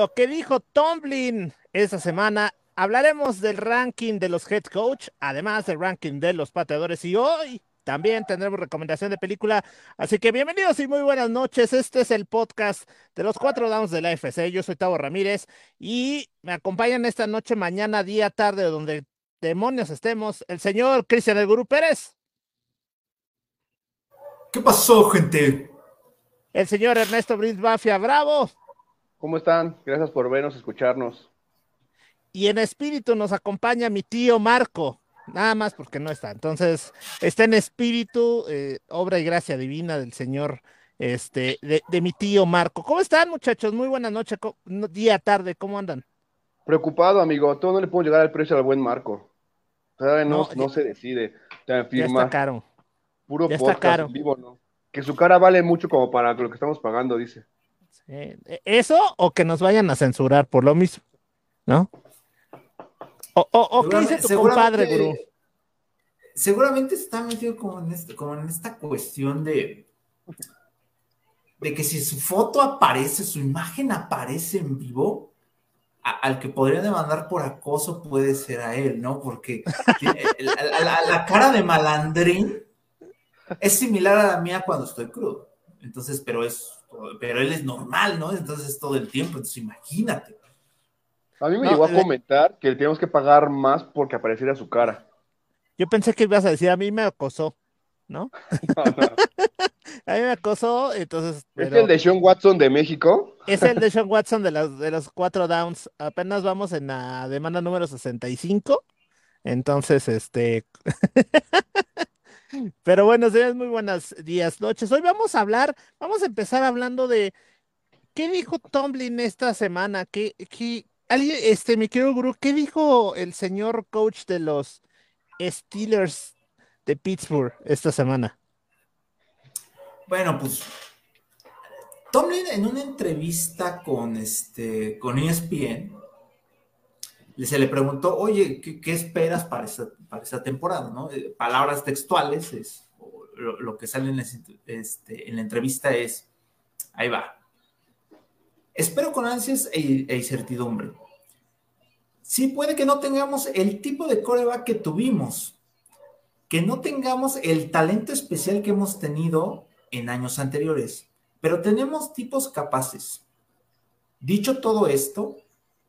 lo que dijo Tomlin esta semana, hablaremos del ranking de los head coach, además del ranking de los pateadores y hoy también tendremos recomendación de película. Así que bienvenidos y muy buenas noches. Este es el podcast de los cuatro downs de la FC. Yo soy Tavo Ramírez y me acompañan esta noche, mañana, día, tarde, donde demonios estemos, el señor Cristian El Gurú Pérez. ¿Qué pasó, gente? El señor Ernesto Briz Bafia Bravo. ¿Cómo están? Gracias por vernos, escucharnos. Y en espíritu nos acompaña mi tío Marco, nada más porque no está. Entonces, está en espíritu, eh, obra y gracia divina del Señor, este, de, mi tío Marco. ¿Cómo están, muchachos? Muy buenas noches, día, tarde, ¿cómo andan? Preocupado, amigo. Todo no le puedo llegar al precio al buen Marco. Todavía no, no, se decide. Ya está caro. Puro ya está caro. vivo, ¿no? Que su cara vale mucho como para lo que estamos pagando, dice. ¿Eso o que nos vayan a censurar por lo mismo? ¿No? ¿O, o, qué dice tu compadre, Gurú? Seguramente está metido como en, este, como en esta cuestión de, de que si su foto aparece, su imagen aparece en vivo, al que podría demandar por acoso puede ser a él, ¿no? Porque la, cara de malandrín es similar a la mía cuando estoy crudo. Entonces, pero es, pero él es normal, ¿no? Entonces todo el tiempo, entonces imagínate. A mí me llegó a comentar que le teníamos que pagar más porque apareciera su cara. Yo pensé que ibas a decir, a mí me acosó, ¿no? a mí me acosó, entonces. ¿Es el de Sean Watson de México? Es el de Sean Watson de los, de los cuatro downs. Apenas vamos en la demanda número 65. Entonces, este. Pero bueno, señores, muy buenos días, noches. Hoy vamos a hablar, vamos a empezar hablando de qué dijo Tomlin esta semana, qué, qué, alguien, este, mi querido Guru, ¿qué dijo el señor coach de los Steelers de Pittsburgh esta semana? Bueno, pues Tomlin en una entrevista con este con ESPN se le preguntó, oye, ¿qué, esperas para esta, para esta temporada? ¿no? Eh, palabras textuales, es, lo, que sale en, este, en la entrevista es, ahí va, espero con ansias e, e, incertidumbre. Sí, puede que no tengamos el tipo de coreback que tuvimos, que no tengamos el talento especial que hemos tenido en años anteriores, pero tenemos tipos capaces. Dicho todo esto,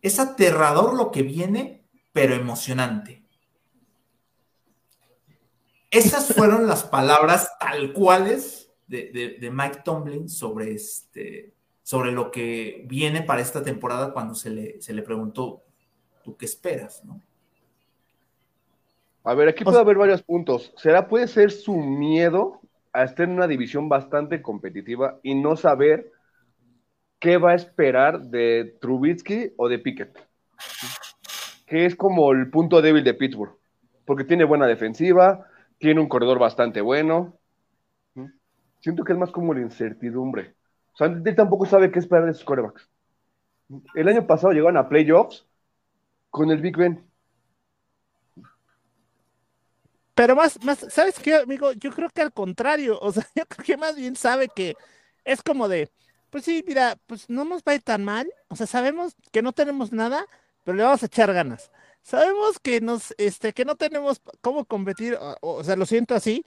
es aterrador lo que viene, pero emocionante. Esas fueron las palabras tal cuales de, Mike Tomlin sobre, este, sobre lo que viene para esta temporada cuando se le, se le preguntó, ¿tú qué esperas? ¿no? A ver, aquí puede haber varios puntos. ¿Será puede ser su miedo a estar en una división bastante competitiva y no saber qué va a esperar de Trubitsky o de Pickett, que es como el punto débil de Pittsburgh, porque tiene buena defensiva, tiene un corredor bastante bueno. Siento que es más como la incertidumbre. O sea, él tampoco sabe qué esperar de sus corebacks. El año pasado llegaron a playoffs con el Big Ben. Pero más, más, ¿sabes qué, amigo? Yo creo que al contrario, o sea, yo creo que más bien sabe que es como de, pues sí, mira, pues no nos va a ir tan mal. O sea, sabemos que no tenemos nada, pero le vamos a echar ganas. Sabemos que nos, este, que no tenemos cómo competir, o, sea, lo siento así,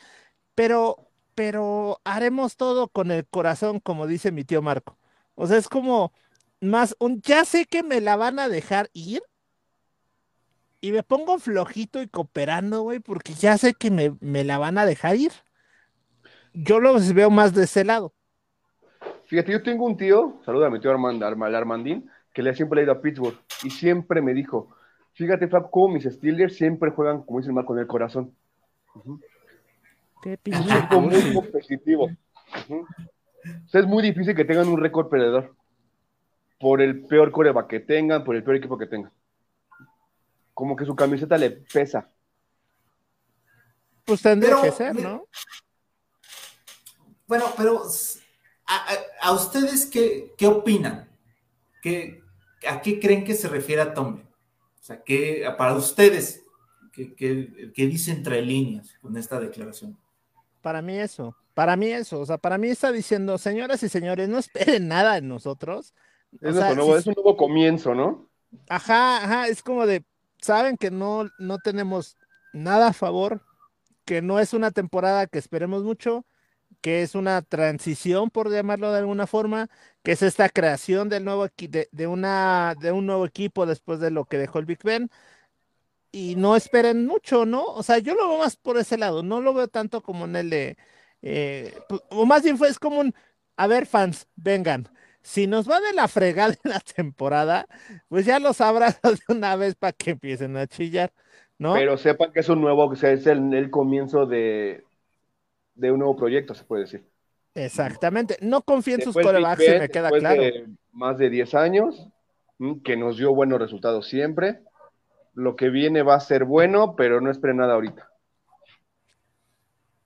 pero, pero haremos todo con el corazón, como dice mi tío Marco. O sea, es como más un, ya sé que me la van a dejar ir, y me pongo flojito y cooperando, güey, porque ya sé que me, me, la van a dejar ir. Yo lo veo más de ese lado. Fíjate, yo tengo un tío, saluda a mi tío Armand, Armandín, que le siempre ha ido a Pittsburgh y siempre me dijo, fíjate, Fab, cómo mis Steelers siempre juegan, como dicen mal, con el corazón. Qué Es muy competitivo. es muy difícil que tengan un récord perdedor por el peor coreback que tengan, por el peor equipo que tengan. Como que su camiseta le pesa. Pues tendría que ser, ¿no? Bueno, pero ¿A, ustedes qué, qué opinan? ¿Qué, ¿A qué creen que se refiere a Tommy? O sea, ¿qué, para ustedes, ¿qué, qué, dice entre líneas con esta declaración? Para mí eso, para mí eso, o sea, para mí está diciendo, señoras y señores, no esperen nada de nosotros, Es, nuevo, es un nuevo comienzo, ¿no? Ajá, ajá, es como de, saben que no, no tenemos nada a favor, que no es una temporada que esperemos mucho, que es una transición, por llamarlo de alguna forma, que es esta creación del nuevo de, de, de un nuevo equipo después de lo que dejó el Big Ben. Y no esperen mucho, ¿no? O sea, yo lo veo más por ese lado, no lo veo tanto como en el de, eh, o más bien fue, es como un, a ver, fans, vengan, si nos va de la fregada en la temporada, pues ya los abrazos de una vez para que empiecen a chillar, ¿no? Pero sepan que es un nuevo, que es el, comienzo de, de, un nuevo proyecto, se puede decir. Exactamente. No confíen en sus corebacks, me queda claro. De más de 10 años, que nos dio buenos resultados siempre. Lo que viene va a ser bueno, pero no esperen nada ahorita.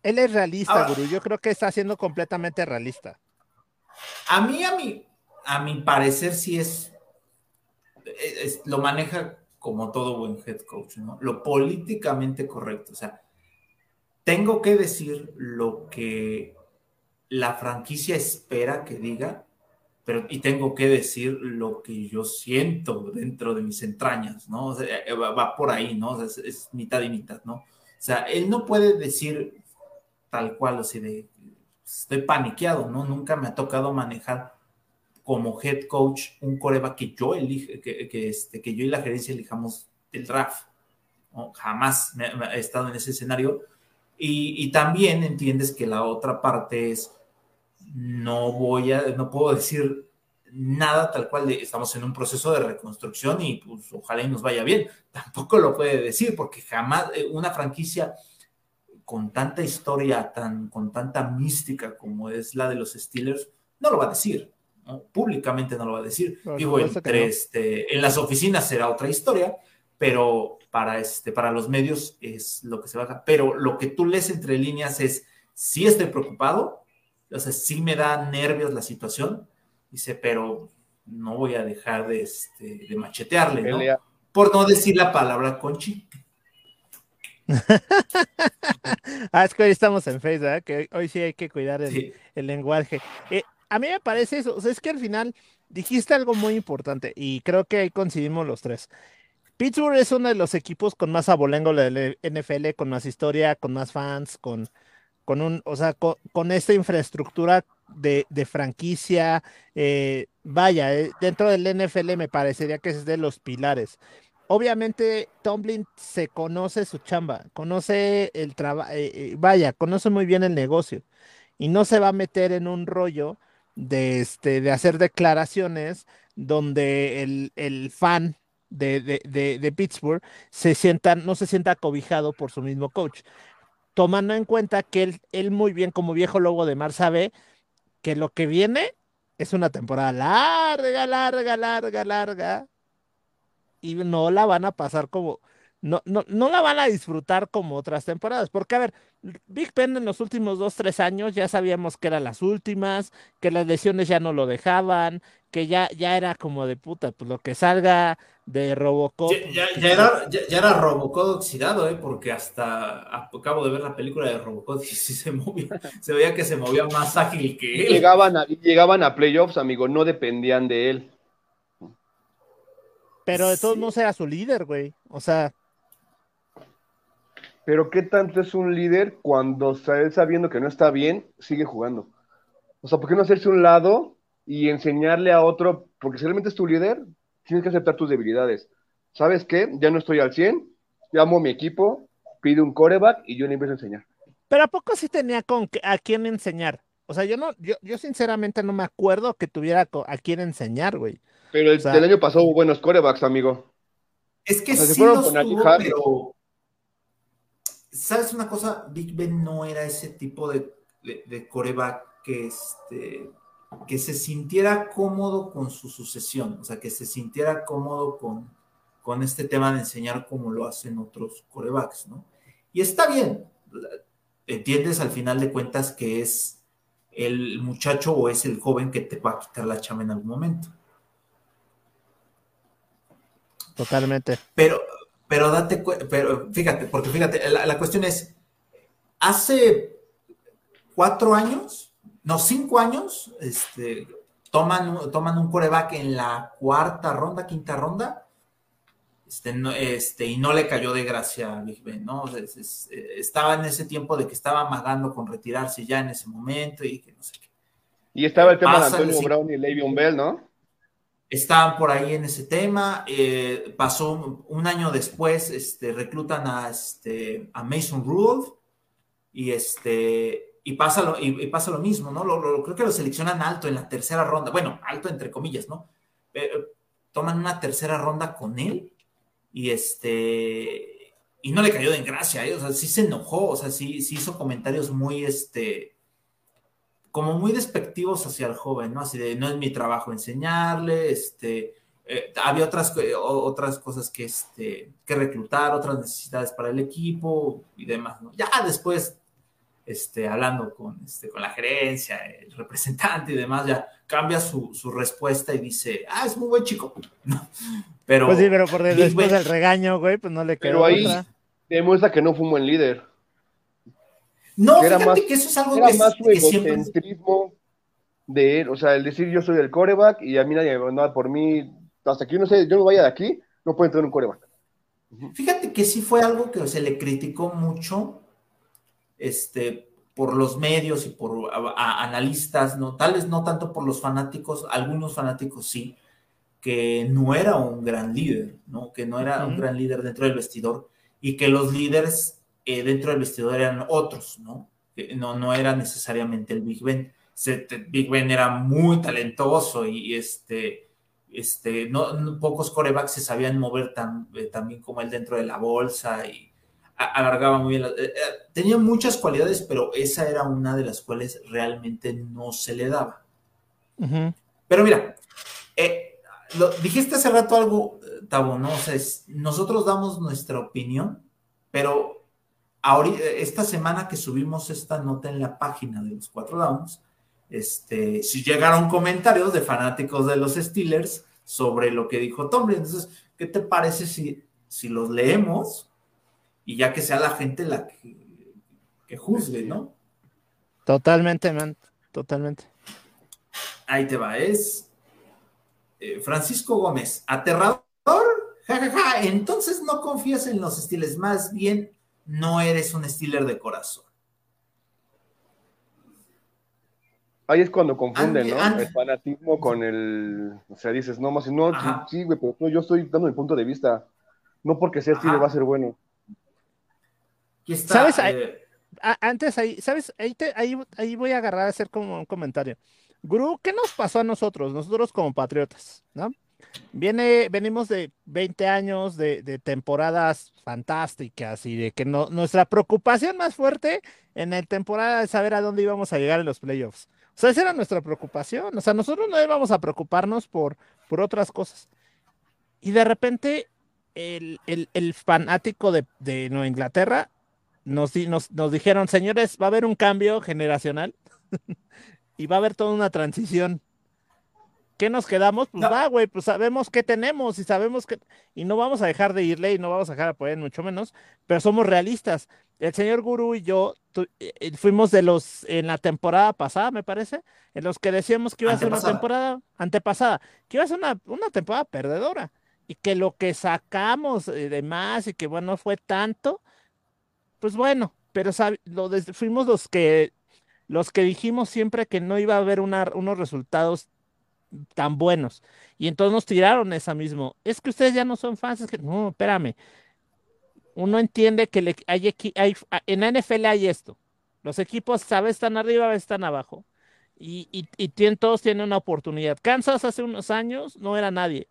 Él es realista, Guru. Yo creo que está siendo completamente realista. A mí, a mí, a mi parecer, sí es, lo maneja como todo buen head coach, ¿no? Lo políticamente correcto. O sea, tengo que decir lo que la franquicia espera que diga, pero y tengo que decir lo que yo siento dentro de mis entrañas, ¿no? O sea, eh, va, por ahí, ¿no? O sea, es, mitad y mitad, ¿no? O sea, él no puede decir tal cual, así de, estoy paniqueado, ¿no? Nunca me ha tocado manejar como head coach un coreba que yo elige, que, este, que yo y la gerencia elijamos del draft. Jamás he estado en ese escenario. Y, también entiendes que la otra parte es, no voy a, no puedo decir nada tal cual de, estamos en un proceso de reconstrucción y pues ojalá y nos vaya bien. Tampoco lo puede decir porque jamás eh, una franquicia con tanta historia, tan, con tanta mística como es la de los Steelers, no lo va a decir. Públicamente no lo va a decir. Digo, entre, este, en las oficinas será otra historia, pero para, este, para los medios es lo que se va a... Pero lo que tú lees entre líneas es, sí estoy preocupado, o sea, sí me da nervios la situación, dice, pero no voy a dejar de, este, de machetearle, ¿no? Por no decir la palabra conchi. ah, es que hoy estamos en Facebook, que hoy sí hay que cuidar el, lenguaje. Eh, a mí me parece eso, o sea, es que al final dijiste algo muy importante y creo que ahí coincidimos los tres. Pittsburgh es uno de los equipos con más abolengo de la NFL, con más historia, con más fans, con, con un, o sea, con, esta infraestructura de, franquicia. Eh, vaya, eh, dentro del NFL me parecería que es de los pilares obviamente Tomlin se conoce su chamba, conoce el trabajo, eh, vaya, conoce muy bien el negocio y no se va a meter en un rollo de, este, de hacer declaraciones donde el, fan de, de, Pittsburgh se sienta, no se sienta acobijado por su mismo coach, tomando en cuenta que él, él muy bien como viejo lobo de mar sabe que lo que viene es una temporada larga, larga, larga, larga, y no la van a pasar como, no, no, no la van a disfrutar como otras temporadas, porque a ver, Big Ben en los últimos dos, tres años ya sabíamos que eran las últimas, que las lesiones ya no lo dejaban, que ya, ya era como de puta, pues lo que salga de Robocop. Ya, pues, era, ya, era Robocop oxidado, ¿eh? porque hasta acabo de ver la película de Robocop y sí se movía, se veía que se movía más ágil que él. Llegaban a, llegaban a playoffs, amigo, no dependían de él. Pero de todos modos era su líder, güey. O sea. Pero ¿qué tanto es un líder cuando él sabiendo que no está bien, sigue jugando? O sea, ¿por qué no hacerse un lado y enseñarle a otro? Porque si realmente es tu líder, tienes que aceptar tus debilidades. ¿Sabes qué? Ya no estoy al 100, llamo a mi equipo, pido un coreback y yo le empiezo a enseñar. Pero ¿a poco sí tenía con a quién enseñar? O sea, yo no, yo, yo sinceramente no me acuerdo que tuviera a quién enseñar, güey. Pero el, año pasado hubo buenos corebacks, amigo. Es que sí los tuvo, pero... ¿Sabes una cosa? Big Ben no era ese tipo de, de, coreback que, este, que se sintiera cómodo con su sucesión, o sea, que se sintiera cómodo con, con este tema de enseñar como lo hacen otros corebacks, ¿no? Y está bien, entiendes al final de cuentas que es el muchacho o es el joven que te va a quitar la chama en algún momento. Totalmente. Pero, pero date pero fíjate, porque fíjate, la, cuestión es, hace cuatro años, no, cinco años, este, toman, toman un coreback en la cuarta ronda, quinta ronda, este, no, este, y no le cayó de gracia a Big Ben, ¿no? estaba en ese tiempo de que estaba amagando con retirarse ya en ese momento y que no sé qué. Y estaba el tema de Antonio Brown y Le'Veon Bell, ¿no? Estaban por ahí en ese tema. Eh, pasó un, año después, este, reclutan a, este, a Mason Rudolph y este y pasa lo, y, pasa lo mismo, ¿no? Lo, creo que lo seleccionan alto en la tercera ronda, bueno, alto entre comillas, ¿no? toman una tercera ronda con él y este y no le cayó de gracia, ¿eh? o sea, sí se enojó, o sea, sí, sí hizo comentarios muy, este, como muy despectivos hacia el joven, ¿no? Así de, no es mi trabajo enseñarle, este, eh, había otras, otras cosas que, este, que reclutar, otras necesidades para el equipo y demás, ¿no? Ya después este, hablando con, este, con la gerencia, el representante y demás, ya cambia su, respuesta y dice, ah, es muy buen chico. pero, pues sí, pero por después del regaño, güey, pues no le quedó Pero ahí demuestra que no fue un buen líder. No, fíjate más, que eso es algo que, más su egocentrismo de él, o sea, el decir yo soy el coreback y a mí nadie me nada por mí, hasta que yo no sé, yo no vaya de aquí, no puede tener un coreback. Fíjate que sí fue algo que se le criticó mucho este, por los medios y por analistas, ¿no? Tal vez no tanto por los fanáticos, algunos fanáticos sí, que no era un gran líder, ¿no? Que no era un gran líder dentro del vestidor y que los líderes eh, dentro del vestidor eran otros, ¿no? No, no era necesariamente el Big Ben. Big Ben era muy talentoso y, este, este, no, pocos corebacks se sabían mover tan, eh, tan bien como él dentro de la bolsa y alargaba muy bien. Eh, eh, tenía muchas cualidades, pero esa era una de las cuales realmente no se le daba. Pero mira, eh, lo, dijiste hace rato algo, Tabo, ¿no? O sea, nosotros damos nuestra opinión, pero ahorita, esta semana que subimos esta nota en la página de los cuatro downs, este, si llegaron comentarios de fanáticos de los Steelers sobre lo que dijo Tomlin. Entonces, ¿qué te parece si, si los leemos y ya que sea la gente la que, juzgue, ¿no? Totalmente, man, totalmente. Ahí te va, es eh, Francisco Gómez, aterrador, jajaja, entonces no confías en los estiles, más bien no eres un Steeler de corazón. Ahí es cuando confunden, ¿no? El fanatismo con el. O sea, dices, no, más, no, sí, güey, pero yo estoy dando mi punto de vista. No porque sea Steeler va a ser bueno. ¿Sabes? Eh, antes ahí, ¿sabes? Ahí, ahí, voy a agarrar a hacer como un comentario. Guru, ¿qué nos pasó a nosotros? Nosotros como patriotas, ¿no? Viene, venimos de 20 años de, temporadas fantásticas y de que no, nuestra preocupación más fuerte en el temporada es saber a dónde íbamos a llegar en los playoffs. O sea, esa era nuestra preocupación. O sea, nosotros no íbamos a preocuparnos por, por otras cosas. Y de repente, el, fanático de, de Nueva Inglaterra nos, nos, dijeron, señores, va a haber un cambio generacional y va a haber toda una transición. ¿Qué nos quedamos? Pues va, güey, pues sabemos qué tenemos y sabemos que, y no vamos a dejar de irle y no vamos a dejar de apoyar mucho menos, pero somos realistas. El señor Guru y yo eh, eh, fuimos de los, en la temporada pasada, me parece, en los que decíamos que iba a ser una temporada antepasada, que iba a ser una, una temporada perdedora y que lo que sacamos eh, de más y que bueno, fue tanto, pues bueno, pero lo fuimos los que los que dijimos siempre que no iba a haber unos resultados tan buenos. Y entonces nos tiraron esa mismo. Es que ustedes ya no son fans. Es que, no, espérame. Uno entiende que hay, hay, en la NFL hay esto. Los equipos, ¿sabes? Están arriba, están abajo. Y, y, todos tienen una oportunidad. Kansas hace unos años no era nadie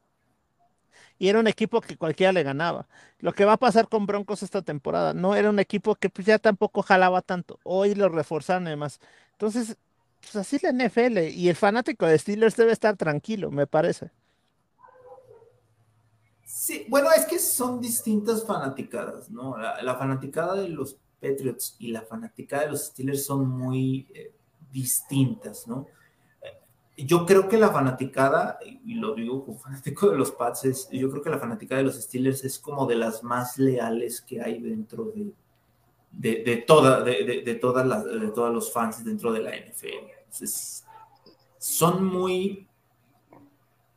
y era un equipo que cualquiera le ganaba. Lo que va a pasar con Broncos esta temporada, no era un equipo que pues, ya tampoco jalaba tanto. Hoy lo reforzaron además. Entonces, pues así la NFL y el fanático de Steelers debe estar tranquilo, me parece. Sí, bueno, es que son distintas fanaticadas, ¿no? La, fanaticada de los Patriots y la fanaticada de los Steelers son muy eh, distintas, ¿no? yo creo que la fanaticada, y lo digo como fanático de los Pats, yo creo que la fanaticada de los Steelers es como de las más leales que hay dentro de, de, de toda, de, de, todas las, de todos los fans dentro de la NFL. son muy...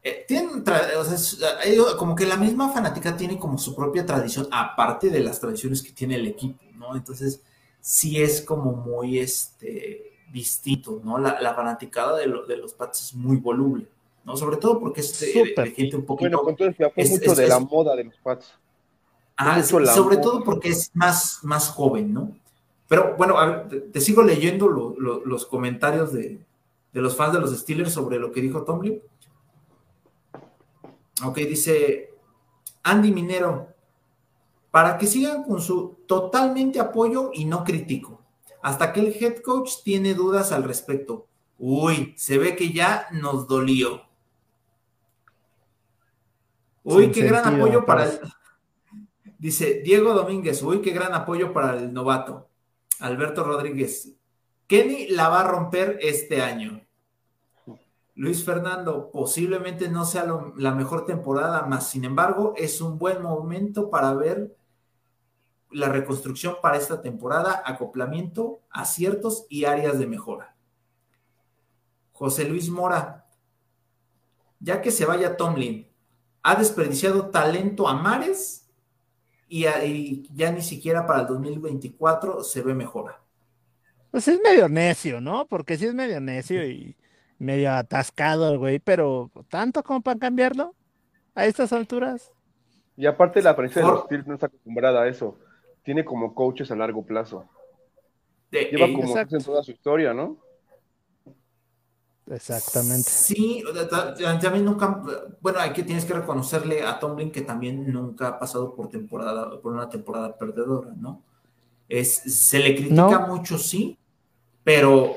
eh, tienen, o sea, como que la misma fanática tiene como su propia tradición, aparte de las tradiciones que tiene el equipo, ¿no? Entonces, sí es como muy, este, distinto, ¿no? La, la fanaticada de, lo- de los Pats es muy voluble, ¿no? Sobre todo porque es de, gente un poquito... Bueno, con todo eso, fue es- mucho es- de la moda de los Pats. Sobre todo porque es más, más joven, ¿no? Pero bueno, a ver, te, te sigo leyendo lo- lo- los comentarios de, de los fans de los Steelers sobre lo que dijo Tomlin. Ok, dice Andy Minero, para que sigan con su totalmente apoyo y no critico, hasta que el head coach tiene dudas al respecto. Uy, se ve que ya nos dolió. Uy, Sin qué gran apoyo para el. Dice Diego Domínguez, uy, qué gran apoyo para el novato. Alberto Rodríguez, Kenny la va a romper este año. Luis Fernando, posiblemente no sea la mejor temporada, más sin embargo, es un buen momento para ver la reconstrucción para esta temporada, acoplamiento, aciertos y áreas de mejora. José Luis Mora, ya que se vaya Tomlin, ha desperdiciado talento a mares y, a- y ya ni siquiera para el 2024 se ve mejora. Pues es medio necio, ¿no? Porque sí es medio necio y medio atascado el güey, pero tanto como para cambiarlo a estas alturas. Y aparte la prensa de los Steelers no está acostumbrada a eso. Tiene como coaches a largo plazo. De- Lleva eh, como exacto. en toda su historia, ¿no? Exactamente. Sí, ta- ta- también nunca, bueno, hay que tienes que reconocerle a Tomlin que también nunca ha pasado por temporada, por una temporada perdedora, ¿no? Es, se le critica No. mucho, sí, pero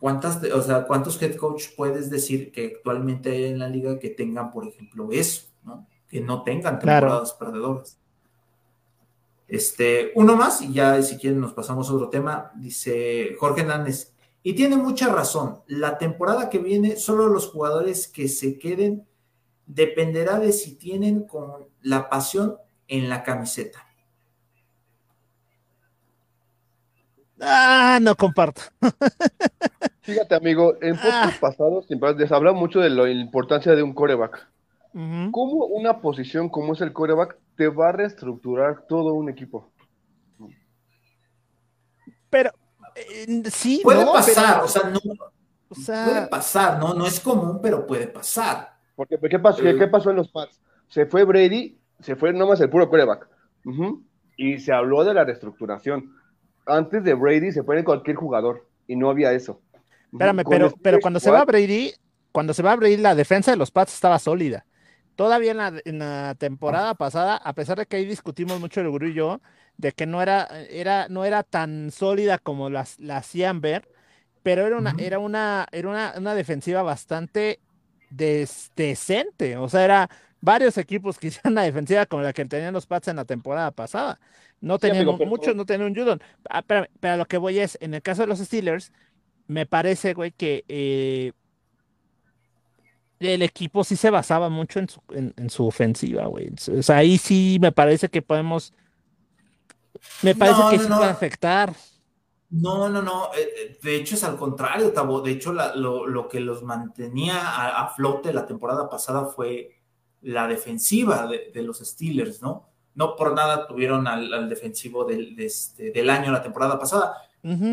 ¿cuántas, o sea, cuántos head coach puedes decir que actualmente hay en la liga que tengan, por ejemplo, eso, ¿no? Que no tengan Claro. temporadas perdedoras. Este, uno más, y ya si quieren nos pasamos a otro tema, dice Jorge Hernández, y tiene mucha razón, la temporada que viene, solo los jugadores que se queden dependerá de si tienen con la pasión en la camiseta. Ah, no comparto. Fíjate, amigo, en Ah. pasados siempre les habla mucho de la importancia de un coreback. ¿Cómo una posición como es el coreback te va a reestructurar todo un equipo? Pero eh, sí, Puede no, pasar, pero, o sea, no, o sea, puede pasar, ¿no? No es común, pero puede pasar. Porque, ¿qué pasó, Eh. ¿qué pasó en los Pats? Se fue Brady, se fue nomás el puro coreback. Ujú. Y se habló de la reestructuración. Antes de Brady se fue cualquier jugador y no había eso. Espérame, Con pero, el pero cuando se igual, va Brady, cuando se va Brady, la defensa de los Pats estaba sólida. Todavía en la, en la temporada pasada, a pesar de que ahí discutimos mucho el gurú y yo, de que no era, era, no era tan sólida como las, la hacían ver, pero era una, era una, era una, una defensiva bastante des- decente. O sea, era varios equipos que hicieron una defensiva como la que tenían los Pats en la temporada pasada. No tenían amigo, un- pero- muchos, no tenían un Judon. Ah, pero a lo que voy es, en el caso de los Steelers, me parece, güey, que eh, el equipo sí se basaba mucho en su, en, en su ofensiva, güey. O sea, ahí sí me parece que podemos. Me parece No, que no, sí no. puede afectar. No, no, no. eh, eh, De hecho, es al contrario, Tabo. De hecho, la- lo, lo que los mantenía a, a flote la temporada pasada fue la defensiva de, de los Steelers, ¿no? No por nada tuvieron al, al defensivo del, de este- del año la temporada pasada,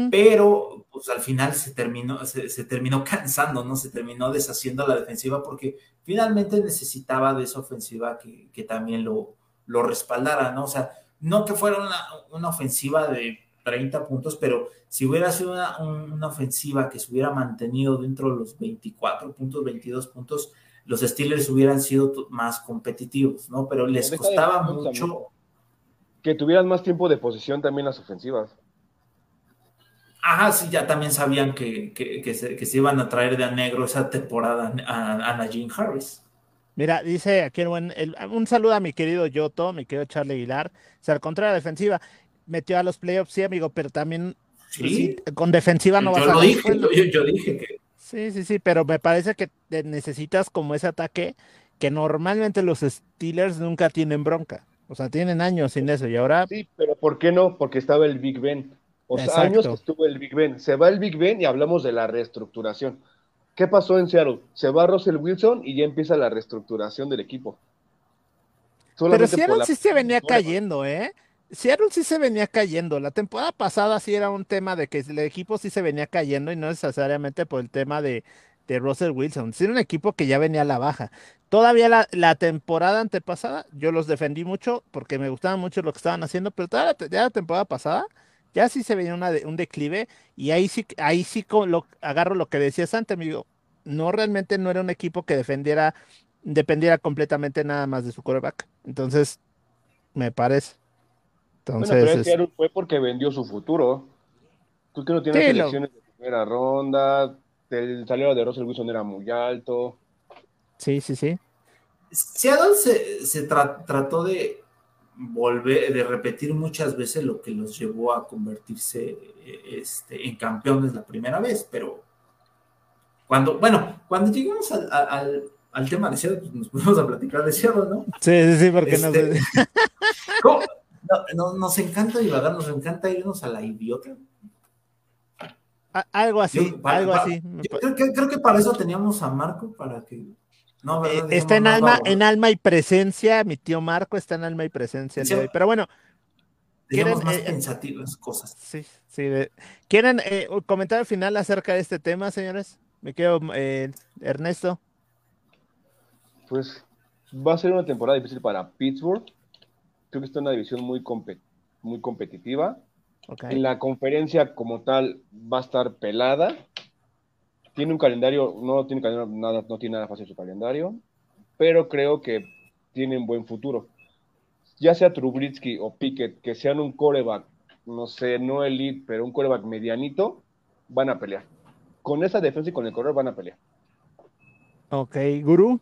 pero pues al final se terminó, se, se terminó cansando, ¿no? Se terminó deshaciendo la defensiva porque finalmente necesitaba de esa ofensiva que, que también lo, lo respaldara, ¿no? O sea, no que fuera una, una ofensiva de 30 puntos, pero si hubiera sido una, una ofensiva que se hubiera mantenido dentro de los 24 puntos, 22 puntos, los Steelers hubieran sido más competitivos, ¿no? Pero les Deja costaba mucho. Que tuvieran más tiempo de posesión también las ofensivas. Ajá, sí, ya también sabían que, que, que se, que se iban a traer de a negro esa temporada a, a Najee Harris. Mira, dice aquí el buen, el- un saludo a mi querido Yoto, mi querido Charlie Aguilar. O sea, al contrario, la defensiva metió a los playoffs, sí, amigo, pero también pues, Sí, sí, con defensiva no yo a lo la dije, yo, yo dije que Sí, sí, sí, pero me parece que necesitas como ese ataque que normalmente los Steelers nunca tienen bronca. O sea, tienen años sin eso y ahora Sí, pero ¿por qué no? Porque estaba el Big Ben. O sea, Exacto. años que estuvo el Big Ben. Se va el Big Ben y hablamos de la reestructuración. ¿Qué pasó en Seattle? Se va Russell Wilson y ya empieza la reestructuración del equipo. Pero Seattle sí se venía cayendo, ¿eh? Seattle sí se venía cayendo. La temporada pasada sí era un tema de que el equipo sí se venía cayendo y no necesariamente por el tema de, de Russell Wilson. Sí era un equipo que ya venía a la baja. Todavía la, la, temporada antepasada yo los defendí mucho porque me gustaba mucho lo que estaban haciendo, pero toda la, ya la temporada pasada ya sí se venía una un declive y ahí sí, ahí sí lo, agarro lo que decías antes, amigo. No realmente no era un equipo que defendiera, dependiera completamente nada más de su quarterback. Entonces, me parece. Entonces, bueno, pero fue porque vendió su futuro. Tú que no tienes selecciones de primera ronda, el salario de Russell Wilson era muy alto. Sí, sí, sí. Seattle se, se trató de volver, de repetir muchas veces lo que los llevó a convertirse este, en campeones la primera vez, pero cuando, bueno, cuando llegamos al, al, tema de Seattle, pues nos fuimos a platicar de Seattle, ¿no? Sí, sí, sí, porque este, no, nos encanta divagar, nos encanta irnos a la idiota. algo así, algo así. Creo que, creo que para eso teníamos a Marco, para que no, eh, está en alma, en alma y presencia, mi tío Marco está en alma y presencia. pero bueno, ¿quieren, más eh, pensativas cosas. Sí, sí. ¿Quieren eh, un comentario final acerca de este tema, señores? Me quedo, Ernesto. Pues va a ser una temporada difícil para Pittsburgh. Creo que está en una división muy, muy competitiva. En la conferencia como tal va a estar pelada tiene un calendario, no tiene nada, no tiene nada fácil su calendario, pero creo que tienen buen futuro. Ya sea Trubritsky o Pickett, que sean un coreback, no sé, no elite, pero un coreback medianito, van a pelear. Con esa defensa y con el correr van a pelear. Ok, Guru.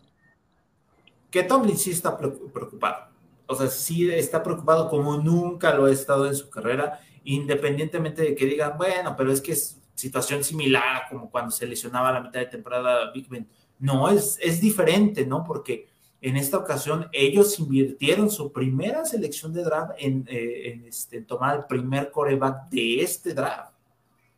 Que Tomlin sí está preocupado. O sea, sí está preocupado como nunca lo ha estado en su carrera, independientemente de que digan, bueno, pero es que es situación similar como cuando se lesionaba la mitad de temporada Big Ben. No, es, es diferente, ¿no? Porque en esta ocasión ellos invirtieron su primera selección de draft en, eh, este, tomar el primer coreback de este draft,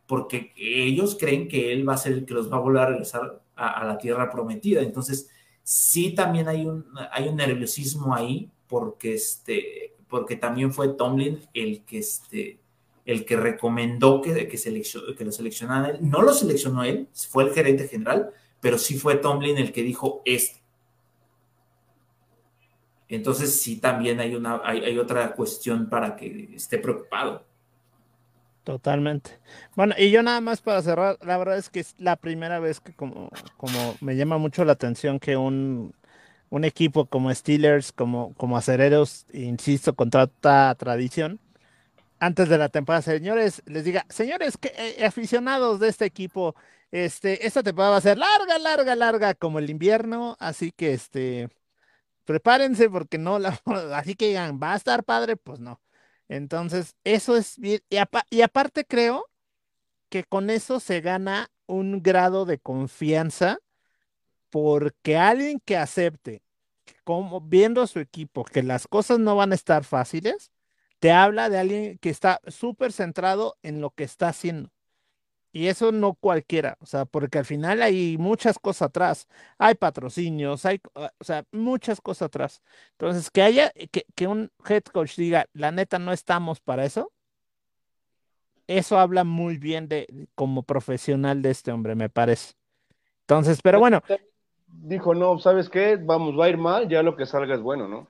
porque ellos creen que él va a ser el que los va a volver a regresar a, la tierra prometida. Entonces, sí también hay un, hay un nerviosismo ahí, porque, este, porque también fue Tomlin el que, este, el que recomendó que, que, que lo seleccionaran él. No lo seleccionó él, fue el gerente general, pero sí fue Tomlin el que dijo este. Entonces sí también hay, una, hay, otra cuestión para que esté preocupado. Totalmente. Bueno, y yo nada más para cerrar, la verdad es que es la primera vez que como, como me llama mucho la atención que un, un equipo como Steelers, como, como Acereros, insisto, con toda tradición, antes de la temporada, señores, les diga, señores, que, eh, aficionados de este equipo, este, esta temporada va a ser larga, larga, larga como el invierno, así que este, prepárense porque no, la, así que digan, va a estar padre, pues no. Entonces, eso es bien, y, y aparte creo que con eso se gana un grado de confianza porque alguien que acepte, como viendo su equipo, que las cosas no van a estar fáciles, te habla de alguien que está súper centrado en lo que está haciendo. Y eso no cualquiera, o sea, porque al final hay muchas cosas atrás, hay patrocinios, hay, ah, o sea, muchas cosas atrás. Entonces, que haya, que, que un head coach diga, la neta, no estamos para eso, eso habla muy bien de como profesional de este hombre, me parece. Entonces, pero bueno. Dijo, no, ¿sabes qué? Vamos, va a ir mal, ya lo que salga es bueno, ¿no?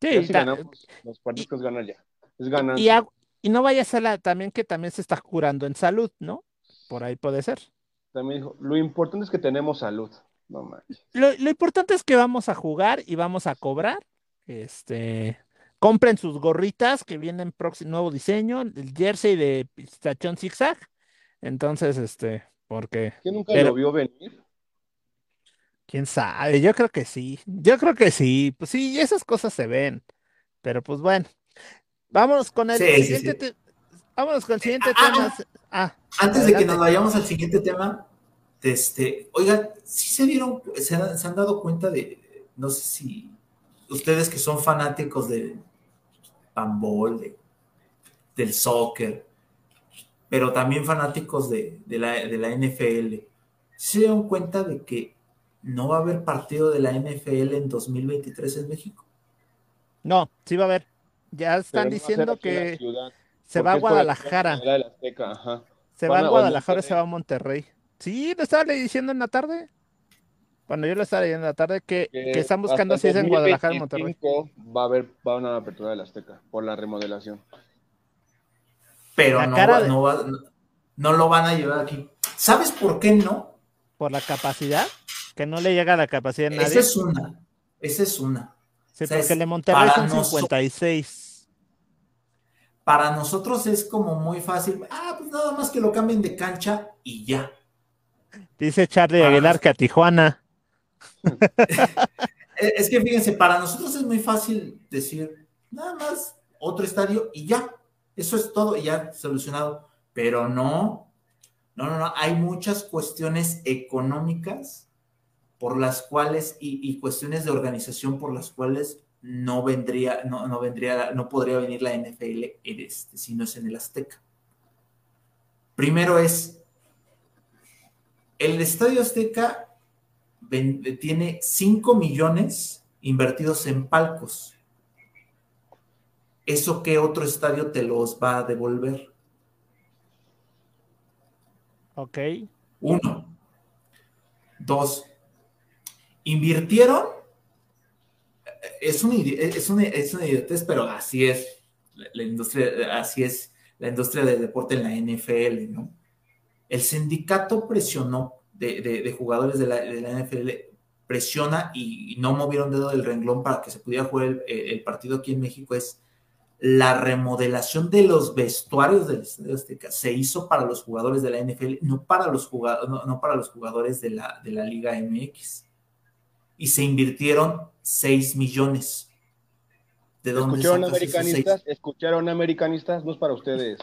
Sí, ganamos, los partidos ganan ya. Y, no vaya a ser la, también que también se está curando en salud, ¿no? Por ahí puede ser. También dijo, lo importante es que tenemos salud. No Lo, importante es que vamos a jugar y vamos a cobrar. Este, compren sus gorritas que vienen próximo nuevo diseño, el jersey de Pistachón Zigzag. Entonces, este, porque. ¿Quién nunca lo vio venir? Quién sabe, yo creo que sí. Yo creo que sí. Pues sí, esas cosas se ven. Pero pues bueno, Vámonos con el siguiente. Vámonos con el siguiente tema. Ah, antes de que nos vayamos al siguiente tema, este, oigan, si se dieron, se han, dado cuenta de, no sé si ustedes que son fanáticos del handball, de, del soccer, pero también fanáticos de, la, de la NFL, se dieron cuenta de que no va a haber partido de la NFL en 2023 en México. No, sí va a haber. Ya están diciendo que se va a Guadalajara. Se va a Guadalajara y se va a Monterrey. Sí, lo estaba diciendo en la tarde. Cuando yo lo estaba leyendo en la tarde, que, están buscando si es en Guadalajara o Monterrey. Va a haber va a una apertura de la Azteca por la remodelación. Pero no, no, lo van a llevar aquí. ¿Sabes por qué no? Por la capacidad, que no le llega la capacidad a nadie. Esa es una. Esa es una. Sí, porque el de Monterrey son 56. Para nosotros es como muy fácil. Ah, pues nada más que lo cambien de cancha y ya. Dice Charlie Aguilar que a Tijuana. es que fíjense, para nosotros es muy fácil decir, nada más otro estadio y ya. Eso es todo, ya solucionado. Pero no, no, no, no. Hay muchas cuestiones económicas por las cuales y, cuestiones de organización por las cuales no vendría, no, no vendría, no podría venir la NFL este, si no es en el Azteca. Primero es, el Estadio Azteca tiene 5 millones invertidos en palcos. ¿Eso qué otro estadio te los va a devolver? Ok. Uno. Dos. Invirtieron. Es una, es una, es una idiotez, pero así es la industria, así es la industria del deporte en la NFL, ¿no? El sindicato presionó de, jugadores de la, NFL presiona y, no movieron dedo del renglón para que se pudiera jugar el, partido aquí en México es la remodelación de los vestuarios del Estadio Azteca se hizo para los jugadores de la NFL, no para los, jugadores, no, para los jugadores de la, de la Liga MX. Y se invirtieron 6 millones. ¿De dónde ¿Escucharon americanistas? ¿Escucharon americanistas? No es para ustedes.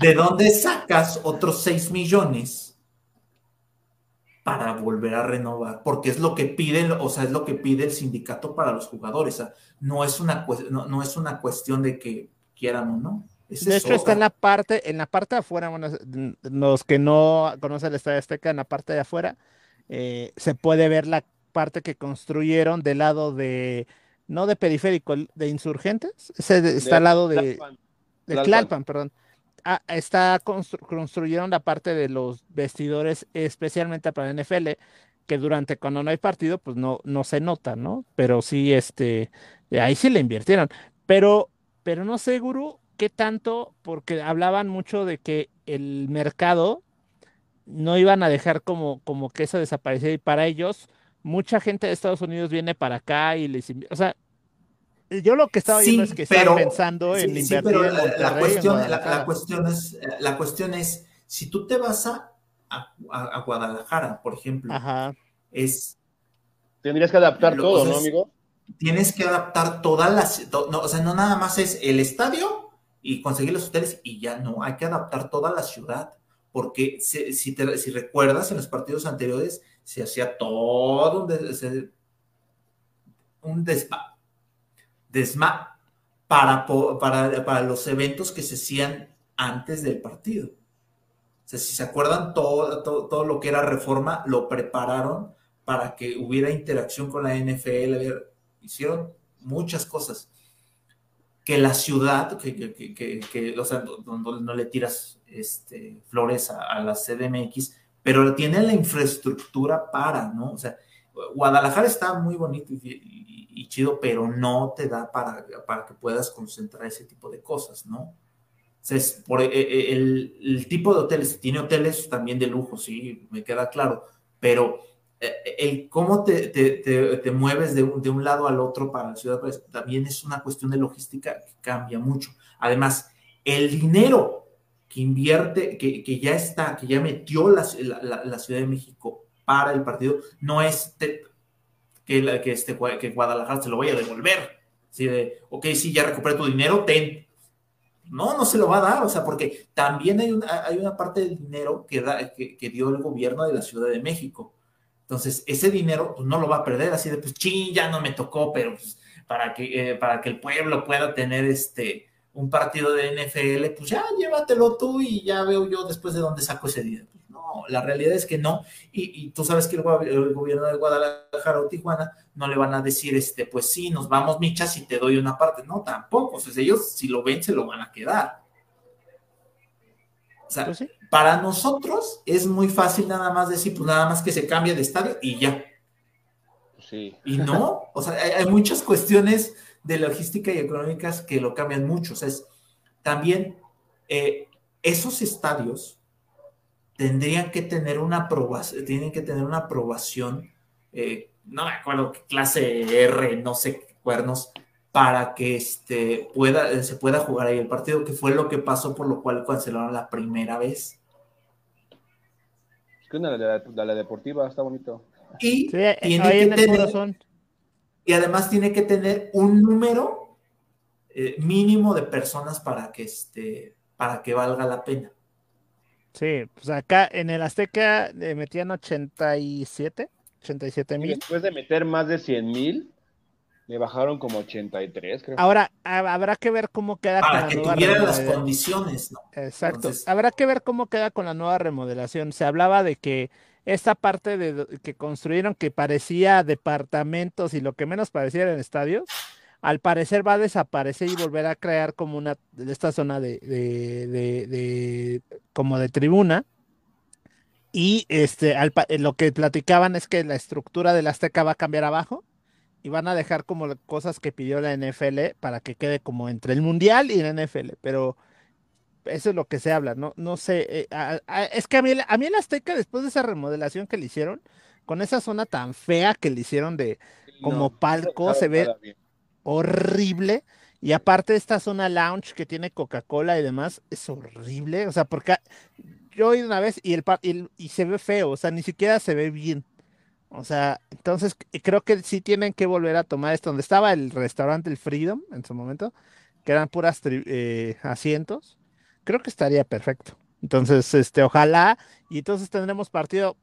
¿De dónde sacas otros 6 millones para volver a renovar? Porque es lo que piden, o sea, es lo que pide el sindicato para los jugadores. no, es una, no, es una cuestión de que quieran o no. de hecho, está en la parte, en la parte de afuera, bueno, los que no conocen el Estadio Azteca, en la parte de afuera, eh, se puede ver la parte que construyeron del lado de, no de periférico, de insurgentes, ese está al lado de, de Tlalpan, perdón. Ah, está construyeron la parte de los vestidores especialmente para NFL, que durante cuando no hay partido, pues no, no se nota, ¿no? Pero sí, este, ahí sí le invirtieron. Pero, pero no sé, Guru, qué tanto, porque hablaban mucho de que el mercado no iban a dejar como, como que eso desapareciera y para ellos mucha gente de Estados Unidos viene para acá y les o sea, yo lo que estaba viendo es que están pensando en invertir en la, cuestión, la, cuestión es, la cuestión es, si tú te vas a, a, Guadalajara, por ejemplo, es... Tendrías que adaptar todo, ¿no, amigo? Tienes que adaptar todas las... no, o sea, no nada más es el estadio y conseguir los hoteles y ya no, hay que adaptar toda la ciudad, porque si, si, te, si recuerdas en los partidos anteriores se hacía todo un, un despa, desma para, para, para los eventos que se hacían antes del partido. O sea, si se acuerdan, todo, todo, lo que era reforma lo prepararon para que hubiera interacción con la NFL. Hicieron muchas cosas. Que la ciudad, que, que, que, o sea, no, le tiras este, flores a, a, la CDMX, pero tiene la infraestructura para, ¿no? O sea, Guadalajara está muy bonito y, chido, pero no te da para, para, que puedas concentrar ese tipo de cosas, ¿no? Es por e, e, el, tipo de hoteles, tiene hoteles también de lujo, sí, me queda claro, pero eh, el cómo te, te, mueves de un, de un, lado al otro para la ciudad, pues, también es una cuestión de logística que cambia mucho. Además, el dinero que invierte, que, que, ya está, que ya metió la, la, Ciudad de México para el partido, no es que, que, este, que Guadalajara se lo vaya a devolver. ¿sí? De, ok, sí, ya recuperé tu dinero, ten. No, no se lo va a dar, o sea, porque también hay una, hay una parte del dinero que, da, que, dio el gobierno de la Ciudad de México. Entonces, ese dinero pues, no lo va a perder, así de, pues, ching, ya no me tocó, pero pues, para, que, eh, para que el pueblo pueda tener este, un partido de NFL, pues ya llévatelo tú y ya veo yo después de dónde saco ese dinero. Pues no, la realidad es que no. Y, tú sabes que el, gobierno de Guadalajara o Tijuana no le van a decir, este, pues sí, nos vamos michas y te doy una parte. No, tampoco. O sea, ellos si lo ven, se lo van a quedar. O sea, pues para nosotros es muy fácil nada más decir, pues nada más que se cambie de estadio y ya. Sí. Y no, o sea, hay, muchas cuestiones de logística y económicas que lo cambian mucho. O sea, es, también eh, esos estadios tendrían que tener una aprobación, tienen que tener una aprobación, eh, no me acuerdo qué clase R, no sé qué cuernos, para que este, pueda, se pueda jugar ahí el partido, que fue lo que pasó, por lo cual cancelaron la primera vez de la, deportiva, está bonito. Y tiene que tener, y además tiene que tener un número eh, mínimo de personas para que este, para que valga la pena. Sí, pues acá en el Azteca le metían 87, 87 mil. Después de meter más de 100 mil, le bajaron como 83, creo. Ahora, habrá que ver cómo queda con la que nueva tuvieran las condiciones, ¿no? Exacto. Habrá que ver cómo queda con la nueva remodelación. Se hablaba de que esta parte de que construyeron que parecía departamentos y lo que menos parecía eran estadios, al parecer va a desaparecer y volver a crear como una esta zona de, de, de, como de tribuna. Y este, lo que platicaban es que la estructura del Azteca va a cambiar abajo y van a dejar como cosas que pidió la NFL para que quede como entre el Mundial y la NFL, pero eso es lo que se habla, no, no sé, eh, es que a mí, a mí el Azteca después de esa remodelación que le hicieron, con esa zona tan fea que le hicieron de como palco, se ve horrible. Y aparte esta zona lounge que tiene Coca-Cola y demás, es horrible. O sea, porque yo he una vez y, el, y se ve feo, o sea, ni siquiera se ve bien. O sea, entonces creo que sí tienen que volver a tomar esto donde estaba el restaurante El Freedom en su momento, que eran puras eh, asientos. Creo que estaría perfecto. Entonces, este, ojalá, y entonces tendremos partido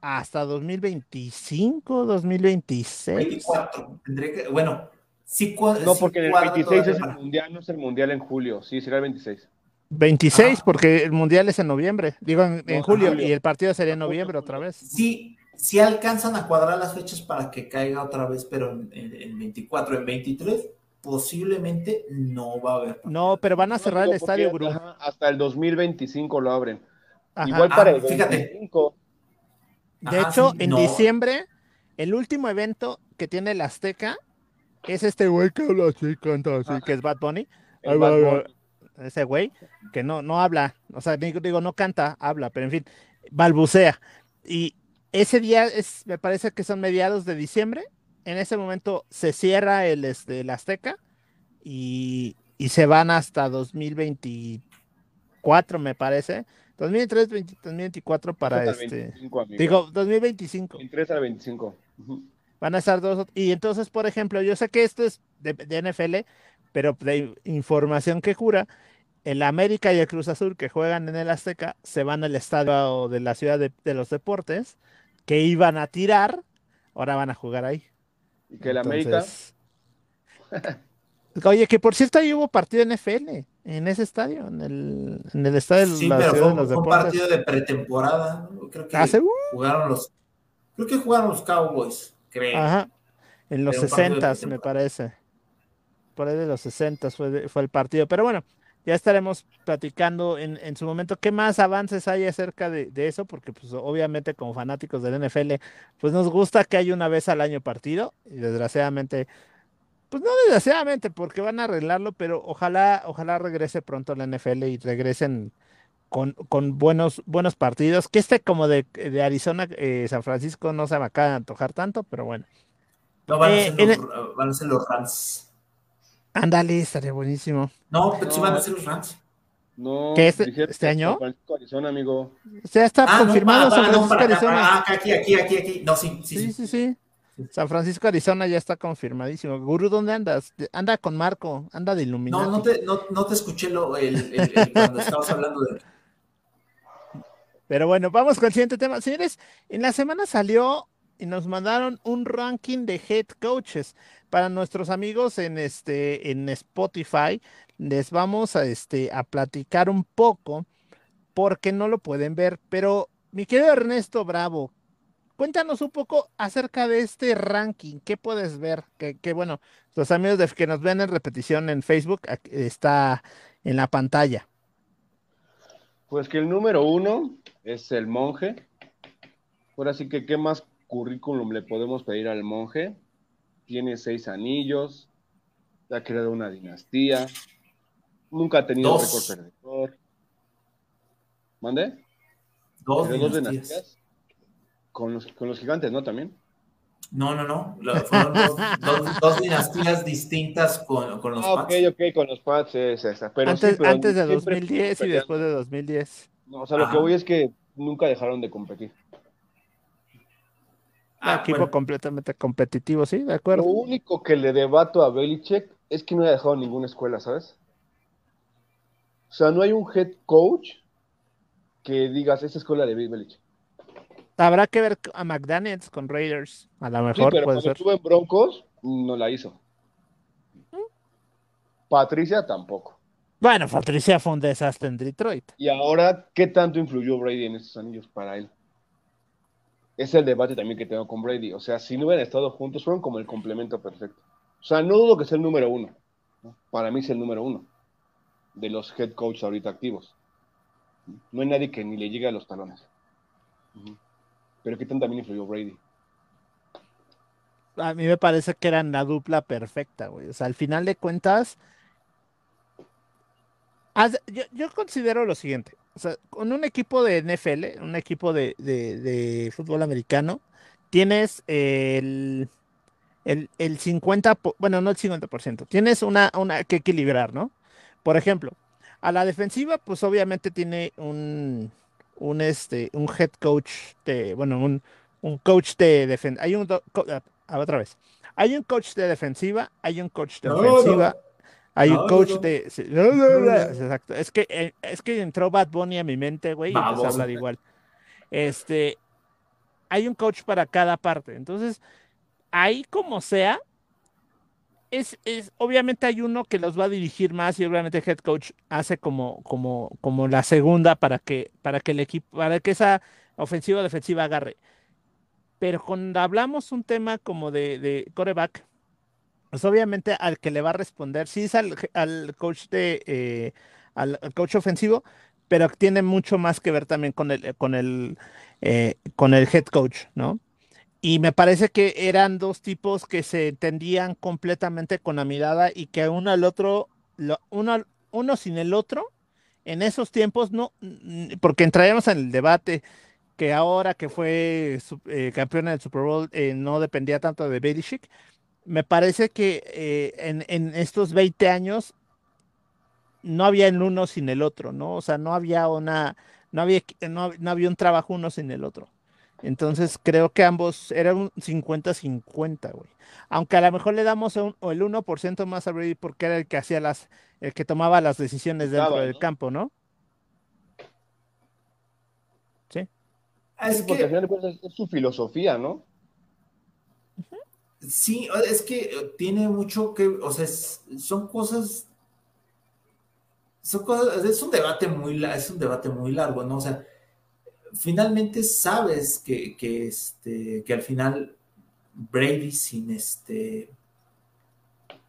hasta 2025, 2026. 24, tendré que, bueno, sí, No, porque el 26 es el mundial, no es el mundial en julio, sí, será el 26. 26, porque el mundial es en noviembre, digo en, julio, julio, y el partido sería en noviembre otra vez. Sí, si alcanzan a cuadrar las fechas para que caiga otra vez, pero en, 24, en 23, posiblemente no va a haber. No, pero van a cerrar el estadio, Hasta el 2025 lo abren. Igual para el 25. De hecho, en diciembre, el último evento que tiene el Azteca es este güey que habla así, canta así, que es Bad Bunny. Ese güey que no, no habla, o sea, digo, no canta, habla, pero en fin, balbucea. Y ese día es, me parece que son mediados de diciembre. En ese momento se cierra el, este, el Azteca y, se van hasta 2024, me parece. 2023, 2024 para este. digo, 2025. 23 al 25. Van a estar dos. Y entonces, por ejemplo, yo sé que esto es de, de NFL, pero de información que cura, el América y el Cruz Azul que juegan en el Azteca se van al estadio de la ciudad de, de los deportes que iban a tirar, ahora van a jugar ahí. Y que el América. Oye, que por cierto ahí hubo partido de NFL en ese estadio, en el, en el estadio de la ciudad de los deportes. un partido de pretemporada, creo que ah, jugaron los, creo que jugaron los Cowboys, creo. Ajá, en los 60 me parece. Por ahí de los 60 fue, fue el partido, pero bueno, ya estaremos platicando en, su momento qué más avances hay acerca de, eso, porque pues obviamente como fanáticos del NFL, pues nos gusta que haya una vez al año partido, y desgraciadamente, pues no desgraciadamente, porque van a arreglarlo, pero ojalá, ojalá regrese pronto la NFL y regresen con, con buenos, buenos partidos, que este como de, de Arizona, eh, San Francisco no se me acaba de antojar tanto, pero bueno. No, van, a, eh, ser los, van a ser los Rams. Ándale, estaría buenísimo. No, pero sí van a ser los Rams. No, ¿Qué este, este año? San Francisco, Arizona, amigo. Ya está ah, confirmado San Francisco, Arizona. Ah, aquí, aquí, aquí, aquí. No, sí, sí, sí. sí, San Francisco, Arizona ya está confirmadísimo. Guru, ¿dónde andas? Anda con Marco, anda de iluminar. No, no te, no, no te escuché lo, el, el, cuando estabas hablando de. Pero bueno, vamos con el siguiente tema. Señores, en la semana salió y nos mandaron un ranking de head coaches para nuestros amigos en este en Spotify. Les vamos a este a platicar un poco porque no lo pueden ver, pero mi querido Ernesto Bravo, cuéntanos un poco acerca de este ranking. ¿Qué puedes ver? Que, bueno, los amigos de, que nos ven en repetición en Facebook está en la pantalla. Pues que el número uno es el monje. Ahora sí que, ¿qué más currículum le podemos pedir al monje? Tiene seis anillos, ha creado una dinastía, nunca ha tenido récord perdedor. ¿Mande? Dos, dinastías. Con los, con los gigantes, ¿no? También. No, no, no. Fueron dos, dinastías distintas con, con los ah, Pats. Ok, ok, con los Pats, es esa. Pero antes, antes de 2010 y después de 2010. No, o sea, lo que voy es que nunca dejaron de competir. Ah, equipo completamente competitivo, sí, de acuerdo. Lo único que le debato a Belichick es que no ha dejado ninguna escuela, ¿sabes? O sea, no hay un head coach que digas, esa escuela de Belichick. Habrá que ver a McDaniels con Raiders, a lo mejor. pero cuando estuvo en Broncos, no la hizo. ¿Mm? Patricia tampoco. Bueno, Patricia fue un desastre en Detroit. Y ahora, ¿qué tanto influyó Brady en estos anillos para él? Es el debate también que tengo con Brady. O sea, si no hubieran estado juntos, fueron como el complemento perfecto. O sea, no dudo que sea el número uno. Para mí es el número uno de los head coaches ahorita activos. No hay nadie que ni le llegue a los talones. Pero ¿qué tanto también influyó Brady? A mí me parece que eran la dupla perfecta, güey. O sea, al final de cuentas, yo, considero lo siguiente. O sea, con un equipo de NFL, un equipo de, fútbol americano, tienes el, el, 50, bueno, no el 50%, tienes una, una que equilibrar, ¿no? Por ejemplo, a la defensiva, pues obviamente tiene un, un, este, un head coach de, bueno, un, un coach de defensa. Hay un, ah, otra vez. Hay un coach de defensiva, hay un coach de ofensiva, hay un coach de. Exacto. Es que, eh, es que entró Bad Bunny a mi mente, güey, y empezó a hablar igual. Este. Hay un coach para cada parte. Entonces, ahí como sea, es, es, obviamente hay uno que los va a dirigir más y obviamente el head coach hace como, como, como la segunda para que, para que el equipo, para que esa ofensiva o defensiva agarre. Pero cuando hablamos un tema como de, de coreback, pues obviamente al que le va a responder, sí es al, coach de eh, al, coach ofensivo, pero tiene mucho más que ver también con el con el eh, con el head coach, ¿no? Y me parece que eran dos tipos que se entendían completamente con la mirada y que uno al otro, uno, uno sin el otro, en esos tiempos no, porque entraríamos en el debate que ahora que fue eh, campeón del Super Bowl no dependía tanto de Belichick, me parece que eh, en, estos 20 años no había el uno sin el otro, ¿no? O sea, no había una, no había, no, había un trabajo uno sin el otro. Entonces creo que ambos eran un 50-50, güey. Aunque a lo mejor le damos el 1% más a Brady porque era el que hacía las, el que tomaba las decisiones dentro del campo, ¿no? Sí. Es porque al final es su filosofía, ¿no? Sí, es que eh, tiene mucho que, o sea, son cosas, son cosas, es un debate muy, es un debate muy largo, ¿no? O sea, finalmente sabes que, que, este, que al final Brady sin este,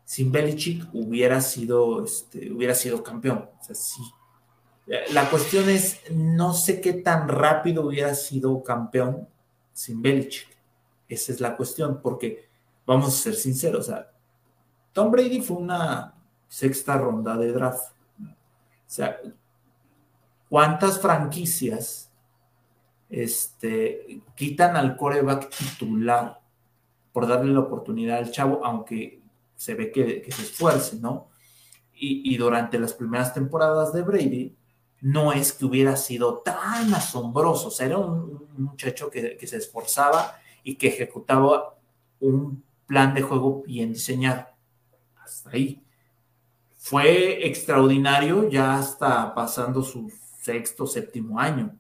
sin Belichick hubiera sido, este, hubiera sido campeón, o sea, sí. La cuestión es, no sé qué tan rápido hubiera sido campeón sin Belichick. Esa es la cuestión, porque vamos a ser sinceros, o sea, Tom Brady fue una sexta ronda de draft. O sea, ¿cuántas franquicias este, quitan al coreback titular por darle la oportunidad al chavo, aunque se ve que, se esfuerce, ¿no? Y, durante las primeras temporadas de Brady, no es que hubiera sido tan asombroso, o sea, era un, muchacho que, que se esforzaba y que ejecutaba un plan de juego bien diseñado. Hasta ahí. Fue extraordinario ya hasta pasando su sexto, séptimo año.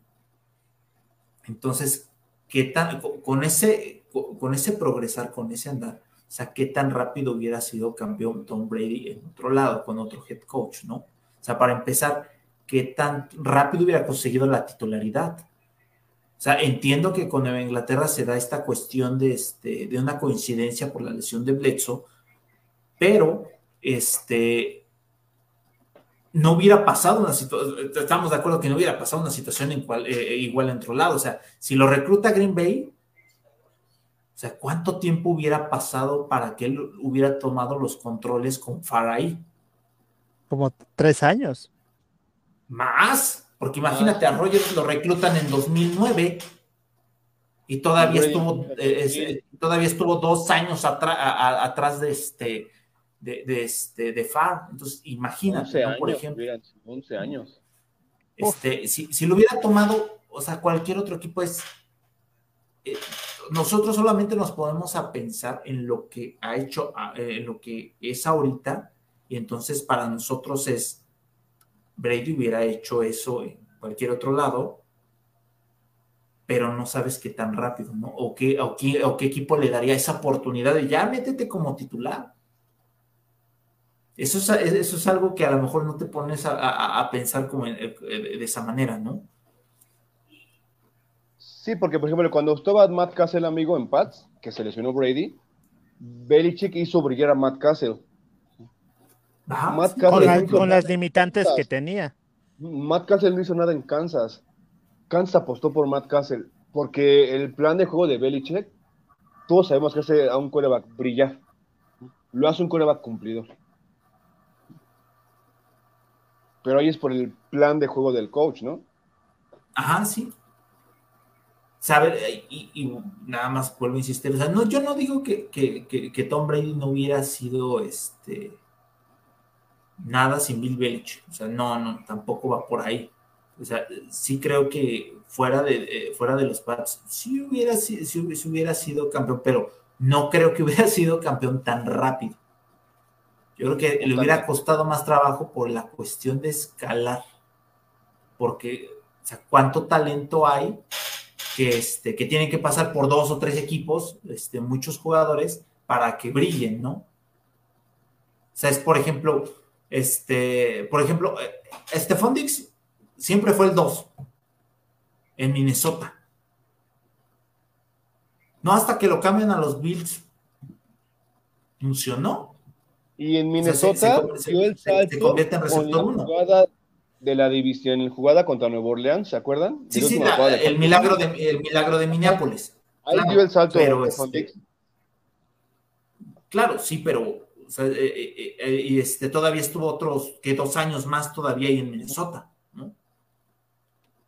Entonces, ¿qué tan, con ese, con ese progresar, con ese andar, o sea, qué tan rápido hubiera sido campeón Tom Brady en otro lado, con otro head coach, ¿no? O sea, para empezar, ¿qué tan rápido hubiera conseguido la titularidad? O sea, entiendo que con Nueva Inglaterra se da esta cuestión de, este, de una coincidencia por la lesión de Bledsoe, pero este, no hubiera pasado una situación, estamos de acuerdo que no hubiera pasado una situación en cual, eh, igual en otro lado. O sea, si lo recluta Green Bay, o sea, ¿cuánto tiempo hubiera pasado para que él hubiera tomado los controles con Farai? Como tres años. Más, porque imagínate, a Rogers lo reclutan en 2009 y todavía estuvo, eh, todavía estuvo dos años atrás de este de, de, este, de FAR. Entonces, imagínate, por ejemplo. 11 años. Este, si, si, lo hubiera tomado, o sea, cualquier otro equipo es. Eh, nosotros solamente nos podemos a pensar en lo que ha hecho, en lo que es ahorita, y entonces para nosotros es. Brady hubiera hecho eso en cualquier otro lado, pero no sabes qué tan rápido, ¿no? O qué, equipo le daría esa oportunidad de ya métete como titular. Eso es, algo que a lo mejor no te pones a, pensar como de esa manera, ¿no? Sí, porque por ejemplo, cuando estaba Matt Castle amigo en Pats, que se lesionó Brady, Belichick hizo brillar a Matt Castle. Con, las limitantes que tenía. Matt Castle no hizo nada en Kansas. Kansas apostó por Matt Castle, porque el plan de juego de Belichick, todos sabemos que hace a un coreback brillar. Lo hace un coreback cumplidor pero ahí es por el plan de juego del coach, ¿no? Ajá, sí. Saber, y, nada más vuelvo a insistir, o sea, no, yo no digo que, Tom Brady no hubiera sido este nada sin Bill Belichick, o sea, no, no, tampoco va por ahí. O sea, sí creo que fuera de, eh, fuera de los Pats, sí hubiera, sí, sí hubiera sido campeón, pero no creo que hubiera sido campeón tan rápido. Yo creo que le hubiera costado más trabajo por la cuestión de escalar, porque, o sea, cuánto talento hay que, este, que tienen que pasar por dos o tres equipos, este, muchos jugadores, para que brillen, ¿no? O sea, es, por ejemplo, este, por ejemplo, Stephon Dix siempre fue el 2 en Minnesota. No hasta que lo cambian a los Bills. Funcionó. Y en Minnesota dio el salto con la jugada de la división, en jugada contra Nuevo Orleans, ¿se acuerdan? Sí, sí, el, milagro de, el milagro de Minneapolis. Ahí dio el salto. Pero este, claro, sí, pero o eh, eh, eh, y este, todavía estuvo otros que dos años más todavía ahí en Minnesota, ¿no?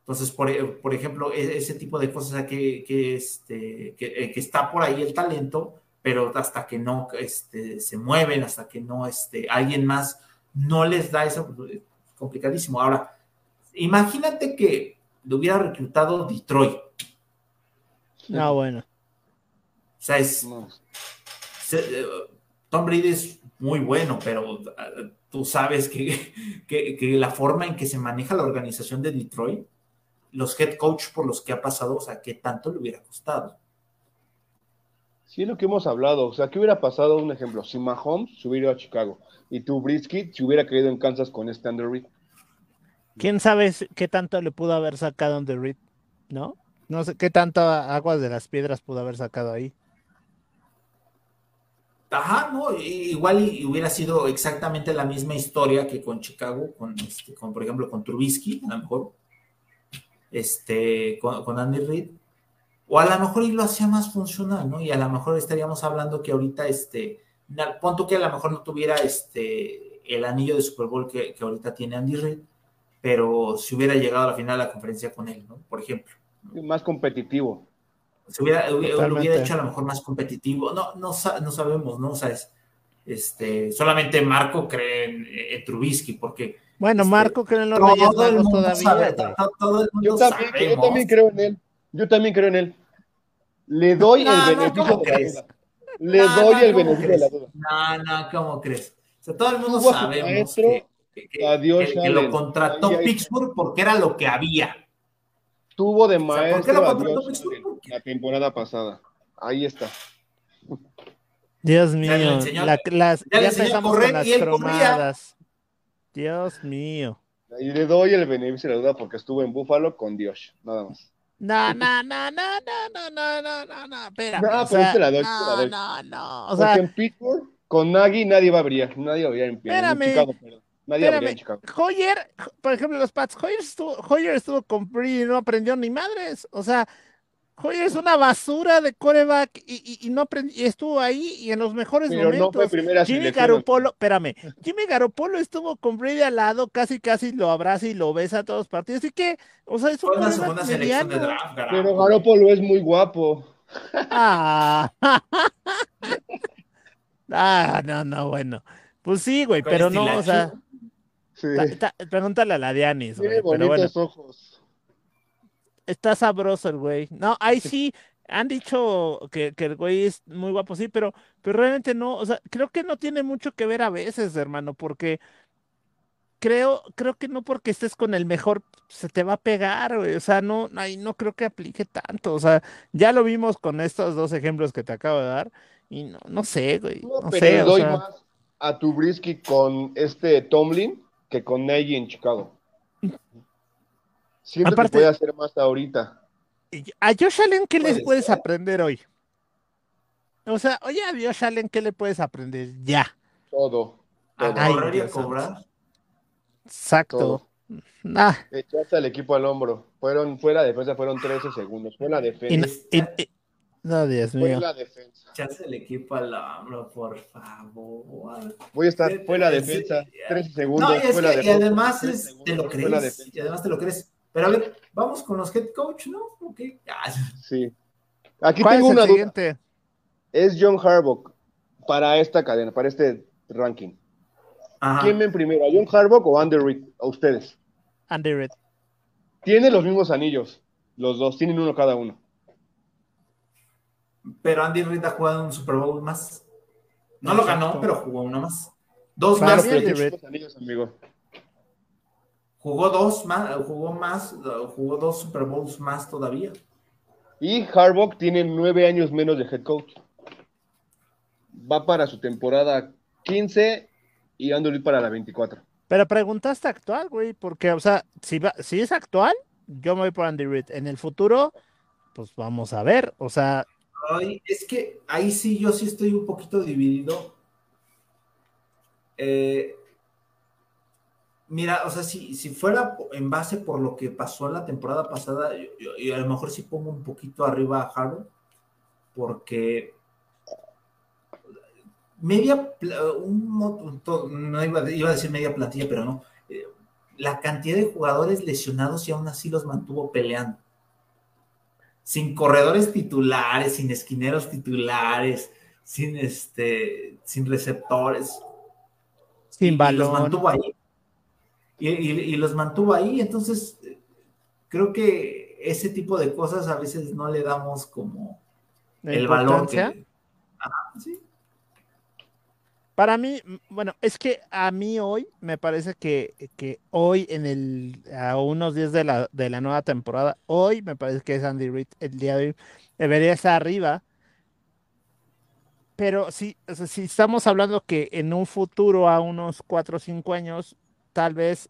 Entonces, por, por ejemplo, e, ese tipo de cosas que, que, este, que, que está por ahí el talento, pero hasta que no este, se mueven, hasta que no este, alguien más no les da eso, es complicadísimo. Ahora, imagínate que lo hubiera reclutado Detroit. No, ah, bueno. O sea, es. Eh, Tom Brady es muy bueno, pero eh, tú sabes que, que, la forma en que se maneja la organización de Detroit, los head coach por los que ha pasado, o sea, ¿qué tanto le hubiera costado? Sí, es lo que hemos hablado. O sea, ¿qué hubiera pasado? Un ejemplo, si Mahomes se hubiera ido a Chicago y tu Brisky se hubiera caído en Kansas con este Reed. ¿Quién sabe qué tanto le pudo haber sacado Under Reed? ¿No? No sé qué tanto aguas de las piedras pudo haber sacado ahí. Ajá, no, igual hubiera sido exactamente la misma historia que con Chicago, con, este, con por ejemplo, con Trubisky, a lo mejor, este, con, Andy Reid, o a lo mejor y lo hacía más funcional, ¿no? Y a lo mejor estaríamos hablando que ahorita, este, punto que a lo mejor no tuviera este, el anillo de Super Bowl que, ahorita tiene Andy Reid, pero si hubiera llegado a la final de la conferencia con él, ¿no? Por ejemplo. Más competitivo. Se hubiera, lo hubiera hecho a lo mejor más competitivo. No, no, no sabemos, ¿no? O sea, este, solamente Marco cree en, Trubisky, porque. Bueno, este, Marco cree en los Reyes todavía. yo, también, yo también creo en él. Yo también creo en él. Le doy el beneficio de la duda. Le doy el beneficio de la duda. No, no, ¿cómo crees? O sea, todo el mundo sabemos que, que, lo contrató Pittsburgh porque era lo que había. Tuvo de maestro a Dios la temporada pasada. Ahí está. Dios mío, la, las, ya, ya empezamos con las cromadas. Dios mío. Y le doy el beneficio de la duda porque estuvo en Buffalo con Dios, nada más. No, no, no, no, no, no, no, no, no, no, espérame. No, o pero sea, te la doy, te no, la doy. no, no, o Porque sea, en Pittsburgh, con Nagy, nadie va a brillar. Nadie va a brillar en, en Espérame. Chicago, perdón. Nadie va a brillar espérame, en Chicago. Hoyer, por ejemplo, los Pats, Hoyer estuvo, Hoyer estuvo con Brady y no aprendió ni madres, o sea, Hoyer es una basura de coreback y, y, y no aprendió, y estuvo ahí y en los mejores Pero no fue momentos. primera Jimmy selección. Garoppolo, espérame, Jimmy Garoppolo estuvo con Brady al lado, casi casi lo abraza y lo besa a todos los partidos, así que, o sea, es un una segunda selección de draft, Pero. Garoppolo es muy guapo. Ah, ah, no, no, bueno. Pues sí, güey, pero no, o sea, Sí. ta- ta- pregúntale a la Dianis, güey, Tiene pero bueno, bonitos ojos. Está sabroso el güey. No, ahí sí, han dicho que, que el güey es muy guapo, sí, pero, pero realmente no, o sea, creo que no tiene mucho que ver a veces, hermano, porque creo, creo que no porque estés con el mejor se te va a pegar, güey, o sea, no, ahí no creo que aplique tanto, o sea, ya lo vimos con estos dos ejemplos que te acabo de dar, y no, no sé, güey, No, no pero sé, le o doy sea. más a Trubisky con este Tomlin que con Nagy en Chicago. Siento Aparte- que puede hacer más ahorita. A Josh Allen, ¿qué le Puede puedes ser. aprender hoy? O sea, oye, a Josh Allen, ¿qué le puedes aprender? Ya. Todo. A Ay, correr y a cobrar. Exacto. Todo. Ah, Echaste al equipo al hombro. Fueron, fue la defensa, fueron 13 segundos. Fue la defensa. no- y- y- no, Dios Fue mío. la defensa. Echarse el equipo al hombro, por favor. Voy a estar, fue la defensa. sí. 13 segundos. No, y, es fue la que- y defensa. además 13 es- te lo crees. defensa. Y además te lo crees. Pero a ver, vamos con los head coach, ¿no? Ok. Ah, Sí. Aquí ¿Cuál es tengo el una duda. siguiente? Es John Harbaugh para esta cadena, para este ranking. Ajá. ¿Quién ven primero, a John Harbaugh o Andy Reid? A ustedes. Andy Reid. Tienen los mismos anillos. Los dos, tienen uno cada uno. Pero Andy Reid ha jugado un Super Bowl más. No lo ganó, pero jugó uno más. Dos Para más. Andy Reid. los anillos, amigo. Jugó dos más, jugó más, jugó dos Super Bowls más todavía. Y Harbaugh tiene nueve años menos de head coach. Va para su temporada 15 y Andy Reid para la 24. Pero preguntaste actual, güey, porque, o sea, si, va, si es actual, yo me voy por Andy Reid. En el futuro, pues vamos a ver. O sea, Ay, es que ahí sí, yo sí estoy un poquito dividido. Eh, mira, o sea, si, si fuera en base por lo que pasó la temporada pasada, yo, yo- yo a lo mejor sí pongo un poquito arriba a Harbaugh, porque media, un, no iba, a- iba a decir media plantilla, pero no. Eh, la cantidad de jugadores lesionados y aún así los mantuvo peleando sin corredores titulares, sin esquineros titulares, sin este, sin receptores. sin y los balón. mantuvo ahí. Y, y- y los mantuvo ahí. Entonces, creo que ese tipo de cosas a veces no le damos como el valor que. Sí. Para mí, bueno, es que a mí hoy me parece que, que hoy en el, a unos días de la, de la nueva temporada, hoy me parece que es Andy Reid, el día de hoy, debería estar arriba. Pero sí, o sea, si estamos hablando que en un futuro, a unos 4 o 5 años, tal vez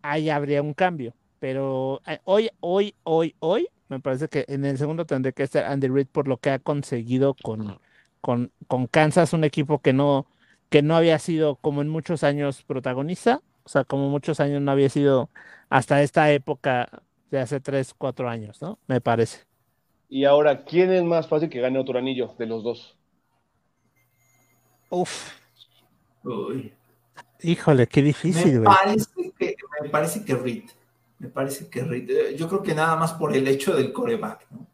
ahí habría un cambio. Pero eh, hoy, hoy, hoy, hoy, me parece que en el segundo tendría que estar Andy Reid por lo que ha conseguido con, con, con Kansas, un equipo que no, que no había sido como en muchos años protagonista, o sea, como muchos años no había sido hasta esta época de hace 3, 4 años, ¿no? Me parece. Y ahora, ¿quién es más fácil que gane otro anillo de los dos? Uf, Uy. Híjole, qué difícil, Me parece que, me parece que Reed. Me parece que Reed. eh, Yo creo que nada más por el hecho del coreback, ¿no?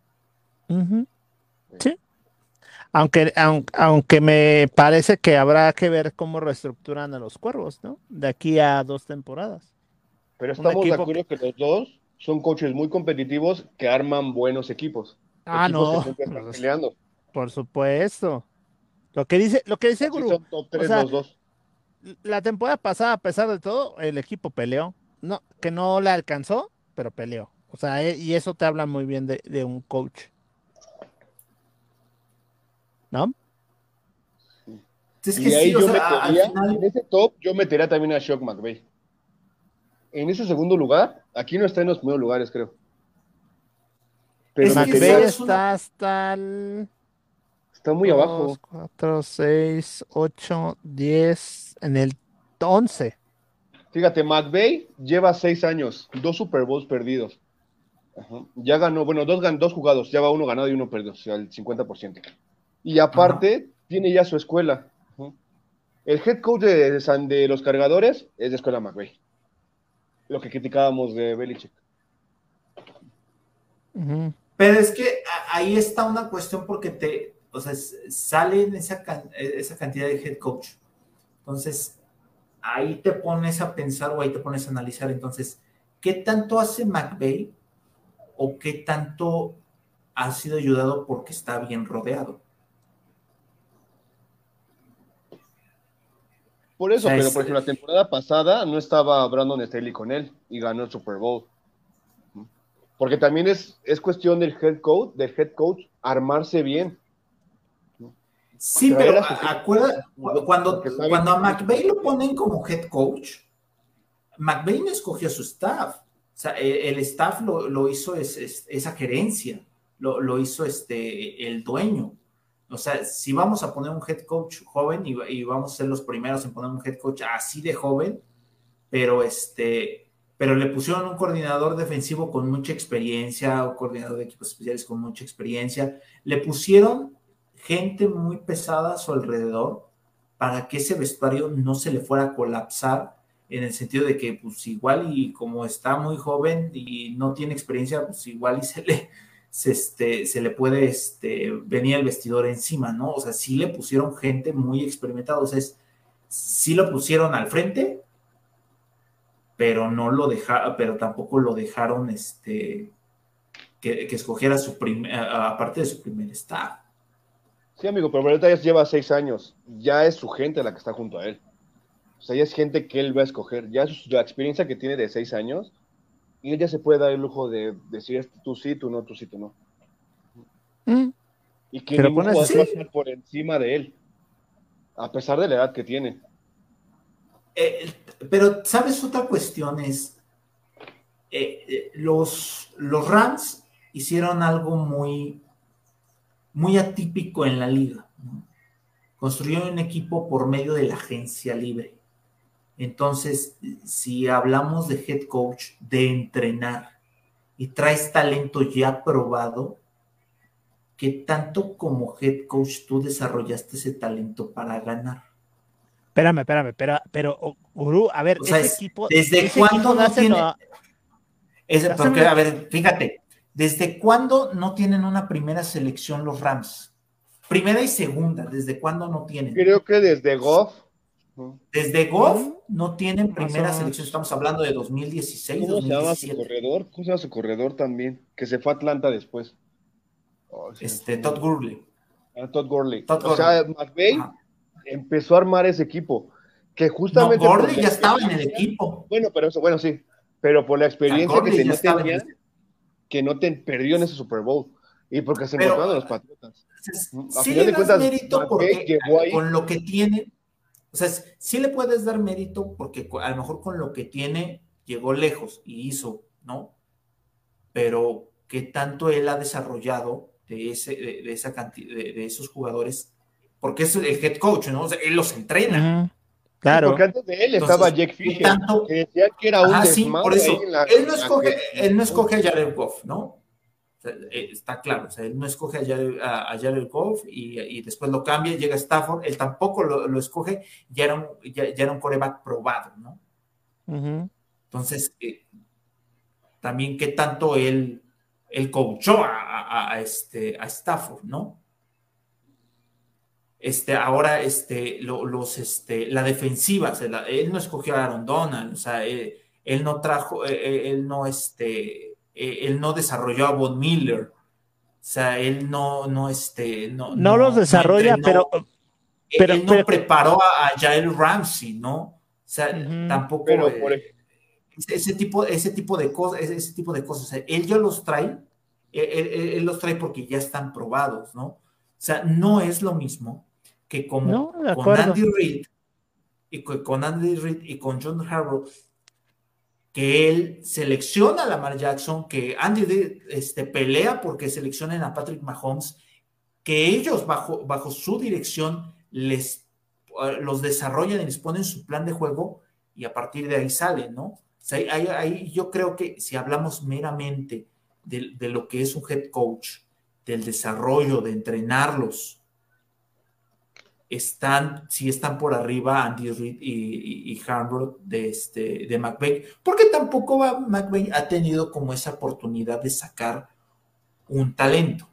Sí. Aunque, aun- aunque me parece que habrá que ver cómo reestructuran a los cuervos, ¿no? De aquí a dos temporadas. Pero Un estamos de acuerdo que los dos son coaches muy competitivos que arman buenos equipos. Ah, Equipos que no, pues, peleando. por supuesto. Lo que dice, lo que dice Guru, son top tres sea, los dos. La temporada pasada, a pesar de todo, el equipo peleó. No, que no la alcanzó, pero peleó. O sea, e- y eso te habla muy bien de, de un coach. ¿No? Es que Y ahí sí, yo sea, metería, final. en ese top, yo metería también a Shock McVay. En ese segundo lugar, aquí no está en los primeros lugares, creo. Pero Es que McVay McVay ¿sabes una- está hasta el está muy abajo. 4, 6, 8, 10, en el 11. Fíjate, McVay lleva seis años, dos Super Bowls perdidos. Ajá. Ya ganó, bueno, dos, gan- dos jugados, ya va uno ganado y uno perdido, o sea, el 50%. Y aparte, tiene ya su escuela. Ajá. El head coach de, San- de los cargadores es de escuela McVay. Lo que criticábamos de Belichick. Pero es que ahí está una cuestión porque te, o sea, sale en esa, can- esa cantidad de head coach. Entonces, ahí te pones a pensar o ahí te pones a analizar. Entonces, ¿qué tanto hace McVeigh o qué tanto ha sido ayudado porque está bien rodeado? Por eso, pero por ejemplo, la temporada pasada no estaba Brandon Staley con él y ganó el Super Bowl. Porque también es, es cuestión del head coach, del head coach armarse bien. Sí, pero acuerda, cu- cuando, cuando a McVeigh lo ponen como head coach, McVeigh no escogió a su staff. O sea, e- el, staff lo, lo hizo es- es- esa gerencia, lo, lo hizo este, el dueño. O sea, si vamos a poner un head coach joven y, y vamos a ser los primeros en poner un head coach así de joven, pero este, pero le pusieron un coordinador defensivo con mucha experiencia, un coordinador de equipos especiales con mucha experiencia, le pusieron gente muy pesada a su alrededor para que ese vestuario no se le fuera a colapsar en el sentido de que pues igual y como está muy joven y no tiene experiencia, pues igual y se le, se, este, se le puede este, venir el vestidor encima, ¿no? O sea, sí le pusieron gente muy experimentada, o sea, es, sí lo pusieron al frente, pero no lo dejaron, pero tampoco lo dejaron este, que, que escogiera su primer, aparte de su primer staff. Sí, amigo, pero ahorita ya lleva seis años. Ya es su gente la que está junto a él. O sea, ya es gente que él va a escoger. Ya es la experiencia que tiene de seis años. Y él ya se puede dar el lujo de decir tú sí, tú no, tú sí, tú no. Mm. Y que Pero ningún pones va a estar por encima de él. A pesar de la edad que tiene. Eh, pero, ¿sabes? Otra cuestión es, eh, eh, los, los Rams hicieron algo muy, muy atípico en la liga. ¿no? Construyeron un equipo por medio de la agencia libre. Entonces, si hablamos de head coach, de entrenar y traes talento ya probado, ¿qué tanto como head coach tú desarrollaste ese talento para ganar? Espérame, espérame, pero, pero Gurú, a ver, O sea, ese es- equipo. ¿desde ese cuándo equipo no tiene- porque, a ver, fíjate, ¿desde cuándo no tienen una primera selección los Rams? Primera y segunda, ¿desde cuándo no tienen? Creo que desde Goff. Desde Goff no tienen primera selección, estamos hablando de 2016, ¿Cómo se llama su 2017. corredor? ¿Cómo se llama su corredor también? Que se fue a Atlanta después. Oh, sí, Este, sí. Todd Gurley. Ah, Todd Gurley. Todd o sea, McVay Ajá. empezó a armar ese equipo. Que justamente. Gurley ya estaba en el equipo. Bueno, pero eso, bueno, sí. Pero por la experiencia que ya tenía, estaba en tenía, el- que no te perdió en ese Super Bowl. Y porque se encontraron los Patriotas. Entonces, A sí le das cuentas, mérito porque con lo que tiene, o sea, sí le puedes dar mérito porque a lo mejor con lo que tiene llegó lejos y hizo, ¿no? Pero qué tanto él ha desarrollado de, ese, de, de esa cantidad, de, de esos jugadores, porque es el head coach, ¿no? O sea, él los entrena. Claro. Porque antes de él Entonces, estaba ¿qué Fisher, tanto? que decía que era un Ah, sí, por eso. en la- él, no la escoge, que- él no escoge a Jared Goff, ¿no? O sea, eh, está claro, o sea, él no escoge a Jared, a, a Jared Goff y, y después lo cambia, llega Stafford, él tampoco lo, lo escoge, ya era, un, ya, ya era un coreback probado, ¿no? Entonces, eh, también qué tanto él, él coachó a, a- a este, a Stafford, ¿no? Este, ahora, este, lo- los, este, la defensiva, o sea, la- él no escogió a Aaron Donald, o sea, él, él no trajo, eh, eh, él no, este, eh, él no desarrolló a Von Miller, o sea, él no, no, este, no, No los desarrolla, entrenó, pero, pero- él no pero- preparó a, a Jael Ramsey, ¿no? O sea, Ujú. tampoco. Pero eh, por ese tipo, ese tipo de cosas, ese, ese tipo de cosas. O sea, él ya los trae, él, él- él los trae porque ya están probados, ¿no? O sea, no es lo mismo que como No, con. Andy Reid y co- con Andy Reid y con John Harbaugh, que él selecciona a Lamar Jackson, que Andy este, pelea porque seleccionen a Patrick Mahomes, que ellos bajo, bajo su dirección les eh, los desarrollan y les ponen su plan de juego y a partir de ahí salen, ¿no? ahí, yo creo que si hablamos meramente de, de, lo que es un head coach, del desarrollo, de entrenarlos, están, si están por arriba Andy Reid y, y, de, este, de McVeigh, porque tampoco McVeigh ha tenido como esa oportunidad de sacar un talento.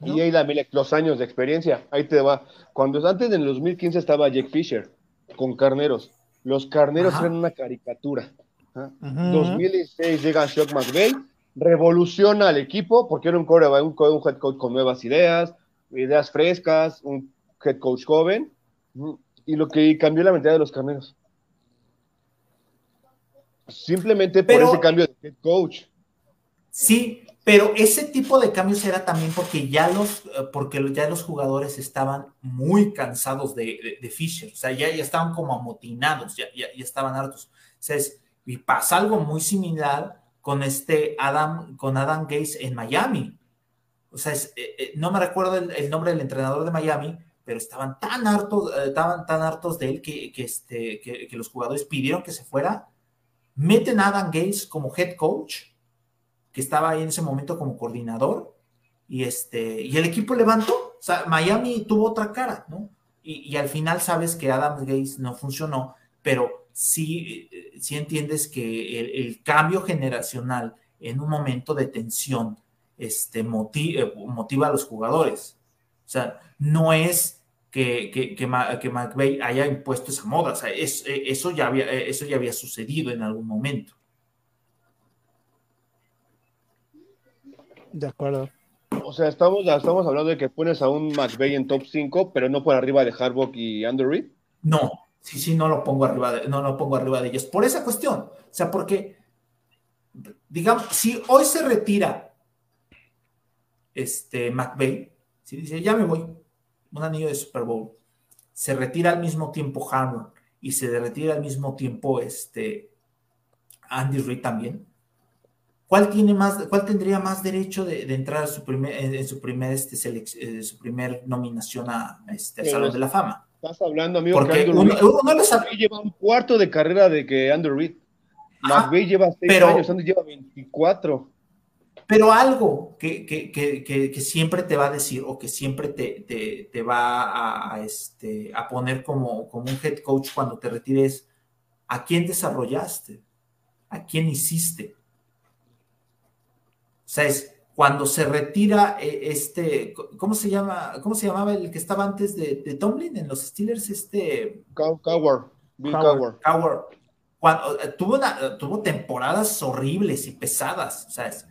Y ahí los años de experiencia, ahí te va. Cuando antes del 2015 estaba Jake Fisher con Carneros, los Carneros eran una caricatura. 2016 llega Shock McVeigh, revoluciona al equipo porque era un, un, un head coach con nuevas ideas, ideas frescas, un head coach joven, y lo que cambió la mentalidad de los carneros. Simplemente por ese cambio de head coach. Sí, pero ese tipo de cambios era también porque ya los, eh, porque ya los jugadores estaban muy cansados de, Fisher, o sea, ya, ya estaban como amotinados, ya, ya, estaban hartos. O y pasa algo muy similar con este Adam, con Adam Gates en Miami. O sea, eh, eh, no me recuerdo el, nombre del entrenador de Miami, pero estaban tan hartos, eh, estaban tan hartos de él que, este, que, los jugadores pidieron que se fuera. Meten a Adam Gates como head coach, que estaba ahí en ese momento como coordinador, y, este, y el equipo levantó. O sea, Miami tuvo otra cara, ¿no? Y, al final sabes que Adam Gates no funcionó, pero sí, sí entiendes que el, cambio generacional en un momento de tensión este, motiva, motiva a los jugadores. O sea, no es que, que, que, haya impuesto esa moda, o sea, eso, ya había, eso ya había sucedido en algún momento. De acuerdo. O sea, estamos, estamos hablando de que pones a un McVeigh en top 5, pero no por arriba de Harbaugh y Andrew Reid. No, sí, sí, no lo pongo arriba de, no lo pongo arriba de ellos. Por esa cuestión. O sea, porque, digamos, si hoy se retira este McVeigh, si dice, ya me voy, un anillo de Super Bowl, se retira al mismo tiempo Hammer y se retira al mismo tiempo este Andy Reid también. ¿Cuál tiene más, cuál tendría más derecho de, entrar a su primer, en, su primer este eh, su primer nominación a este Salón de la Fama? Estás hablando, amigo, Porque que uno, lleva un cuarto de carrera de que Andrew Reid. McVeigh lleva seis años, Andy lleva 24 pero algo que, siempre te va a decir o que siempre te, va a, este, a poner como, como un head coach cuando te retires, ¿a quién desarrollaste? ¿A quién hiciste? O sea, es cuando se retira eh, este, ¿cómo se llama? ¿Cómo se llamaba el que estaba antes de, Tomlin en los Steelers? Este. Coward. Bill Coward. Cuando, eh, tuvo, tuvo temporadas horribles y pesadas. O sea, es,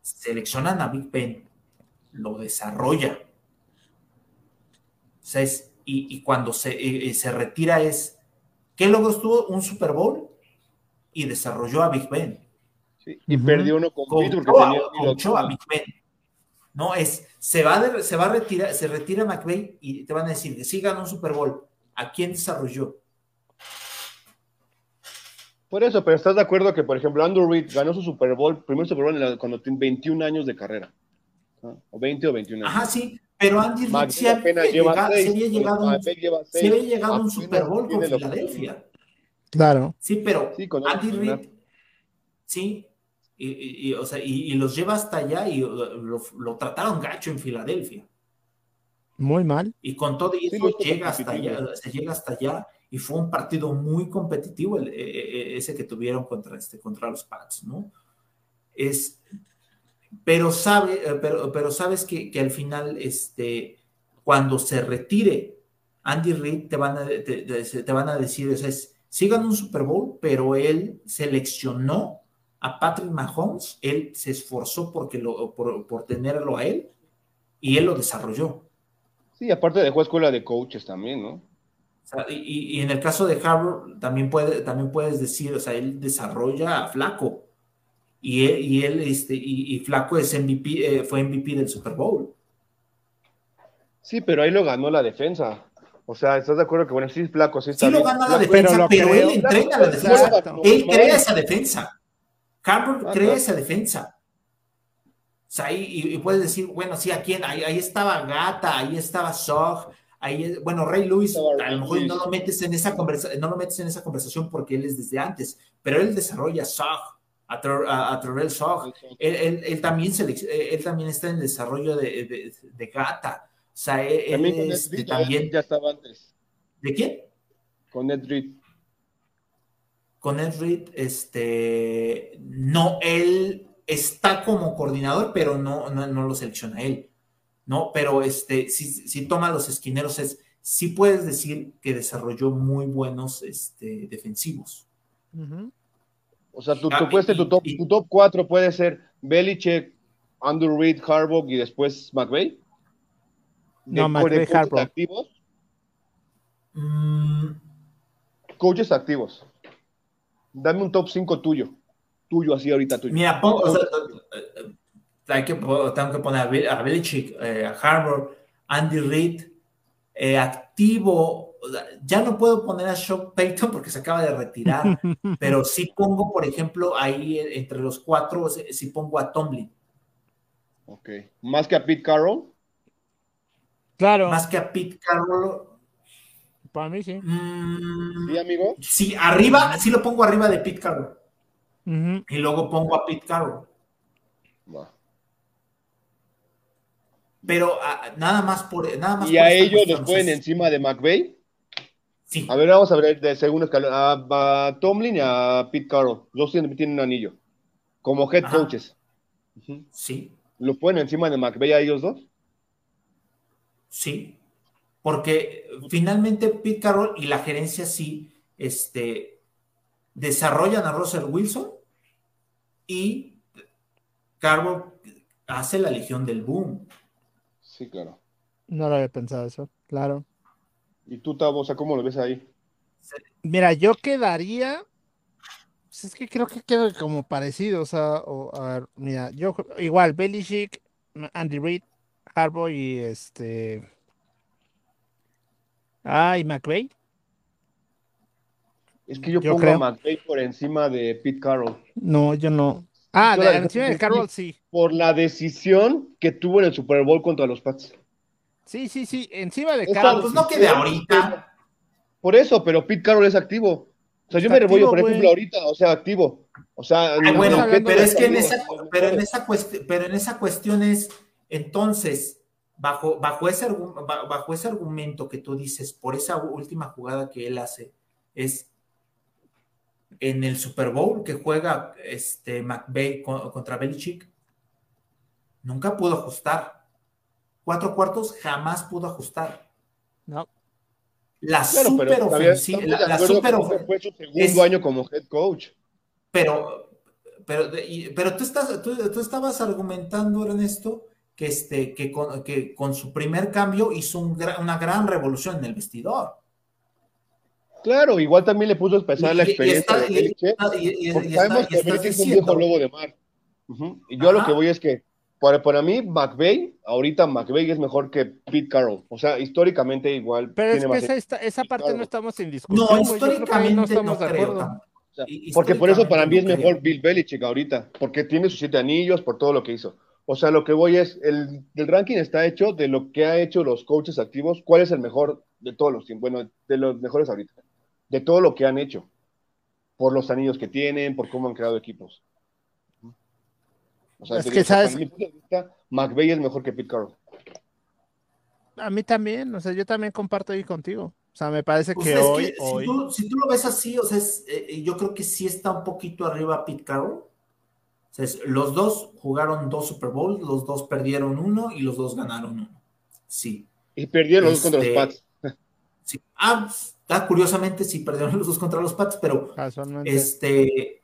Seleccionan a Big Ben, lo desarrolla. y, cuando se, se, retira es, ¿qué logros tuvo? Un Super Bowl y desarrolló a Big Ben. y perdió uno con a, Big Ben. No, es, se va, se va a retirar, se retira McVeigh y te van a decir que sí ganó un Super Bowl. ¿A quién desarrolló? Por eso, pero ¿estás de acuerdo que, por ejemplo, Andrew Reid ganó su Super Bowl, primer Super Bowl cuando tiene 21 años de carrera? O 20 o 21 años. Ajá, sí, pero Andy Reid sí había llegado, seis, había llegado, un, había llegado a un Super Bowl con Filadelfia. Claro. Sí, pero Andy Reid, sí, y, o sea, y, los lleva hasta allá y lo, lo, trataron gacho en Filadelfia. Muy mal. Y con todo eso llega hasta allá, se llega hasta allá y fue un partido muy competitivo e, e, e, ese que tuvieron contra, este, contra los Pats, ¿no? Es, pero, sabe, eh, pero, pero sabes que, que, al final, este, cuando se retire Andy Reid, te van a, te, van a decir, o sea, es, un Super Bowl, pero él seleccionó a Patrick Mahomes, él se esforzó porque lo, por, por tenerlo a él y él lo desarrolló. Sí, aparte dejó escuela de coaches también, ¿no? Y, en el caso de Harvard también, puede, también puedes decir, o sea, él desarrolla a Flaco. Y él, y él este, y, Flaco es MVP, eh, fue MVP del Super Bowl. Sí, pero ahí lo ganó la defensa. O sea, ¿estás de acuerdo que bueno, sí es flaco, sí está Sí lo gana la defensa, pero él creo. entrena la defensa. Exacto. Él crea esa defensa. Harbour Ah, crea esa defensa. O sea, y puedes decir, bueno, sí, ¿a quién? Ahí, ahí estaba Gata, ahí estaba Sog, ahí, bueno, Ray Lewis, Estaba a lo mejor no lo metes en esa conversa, no lo metes en esa conversación porque él es desde antes, pero él desarrolla Sog, a, a, a Terrell Sog. Él, él- él también eh, él también está en el desarrollo de, de, de Gata. O sea, él, él También Reed, también. ya estaba antes. ¿De quién? Con Ed Reed. con Ed Reed, este, no, él está como coordinador, pero no, no, no lo selecciona él, ¿no? Pero este, si, si toma los esquineros, es, sí puedes decir que desarrolló muy buenos este, defensivos. O sea, tú, Ah, puedes ser tu top, tu top 4 puede ser Belichick, Andrew Reid, Harbaugh y después McVay. No, McVay, Harbaugh. activos. Mm, Coaches activos. Dame un top 5 tuyo. Tuyo, así ahorita tuyo. mira, pongo, o sea, hay que, po- tengo que poner a, Bel- a Belichick, eh, a Harbour, Andy Reid, eh, activo. Ya no puedo poner a Sean Payton porque se acaba de retirar. pero sí pongo, por ejemplo, ahí eh, entre los cuatro, sí pongo a Tomlin, Ok. Más que a Pete Carroll. Claro, más que a Pete Carroll. para mí sí. mm, Sí, amigo. sí, arriba, sí lo pongo arriba de Pete Carroll. Y luego pongo a Pete Carroll. Va. Pero ah, nada más por. Nada más Y por a ellos cuestión, los ponen encima de McVay. Sí, A ver, vamos a ver de segundo escalón. A, a Tomlin y a Pete Carroll. Los tienen, tienen un anillo. Como head Ajá. coaches. Sí, ¿Lo ponen encima de McVay a ellos dos? sí. Porque finalmente Pete Carroll y la gerencia sí este, desarrollan a Russell Wilson y Carroll hace la legión del boom. Sí, claro. No lo había pensado eso, claro. ¿Y tú, Tavo, o sea, cómo lo ves ahí? Mira, yo quedaría. pues es que creo que queda como parecido. O sea, o- a ver, mira, yo igual, Belichick, Andy Reid, Harbaugh y este. Ah, y McVay. Es que yo, Yo pongo creo. a McVay por encima de Pete Carroll. No, yo no. Ah, de, la- encima de. Carroll, sí. Por la decisión que tuvo en el Super Bowl contra los Pats. Sí, sí, sí. Encima de Esta Carroll. Pues no que de ahorita. Por eso, pero Pete Carroll es activo. O sea, yo Está me revollo, activo, por ejemplo, ahorita, o sea, activo. O sea, Ah, en- bueno, pero es que en esa, pero en esa cuestión, pero en esa cuestión es, entonces, bajo, bajo, ese, bajo ese argumento que tú dices, por esa última jugada que él hace, es en el Super Bowl que juega este McVay co- contra Belichick, nunca pudo ajustar. Cuatro cuartos jamás pudo ajustar. No. La Claro, super ofensiva, la, super que ofen- ese fue su segundo es- año como head coach. pero, pero, pero tú, estás, tú, tú estabas argumentando, Ernesto, que, este, que, con, que con su primer cambio hizo un gra- una gran revolución en el vestidor. Claro, igual también le puso a pesar la experiencia está- de Belichick, porque sabemos que Belichick es un viejo lobo de mar. Y yo a lo Ajá. que voy es que, para, para mí, McVay, ahorita McVay es mejor que Pete Carroll. O sea, históricamente igual Pero es que más esa, esta- esa parte no estamos en discusión. No, históricamente no, estamos de acuerdo. O sea, Porque por eso para mí es mejor creo. Bill Belichick ahorita, porque tiene sus siete anillos, por todo lo que hizo. O sea, lo que voy es, el, el ranking está hecho de lo que ha hecho los coaches activos, cuál es el mejor de todos los tiempos, bueno, de los mejores ahorita, de todo lo que han hecho, por los anillos que tienen, por cómo han creado equipos. O sea, Es que sabes- mi punto de vista, McVay es mejor que Pete Carroll. A mí también, o sea, yo también comparto ahí contigo. O sea, me parece Pues que hoy, que si, tú, si tú lo ves así, o sea, es, eh, yo creo que sí está un poquito arriba Pete Carroll. O sea, es- los dos jugaron dos Super Bowls, los dos perdieron uno y los dos ganaron uno. Sí. Y perdieron los dos contra los Este, Pats. sí. Ah, ah, curiosamente sí perdieron los dos contra los Pats, pero este.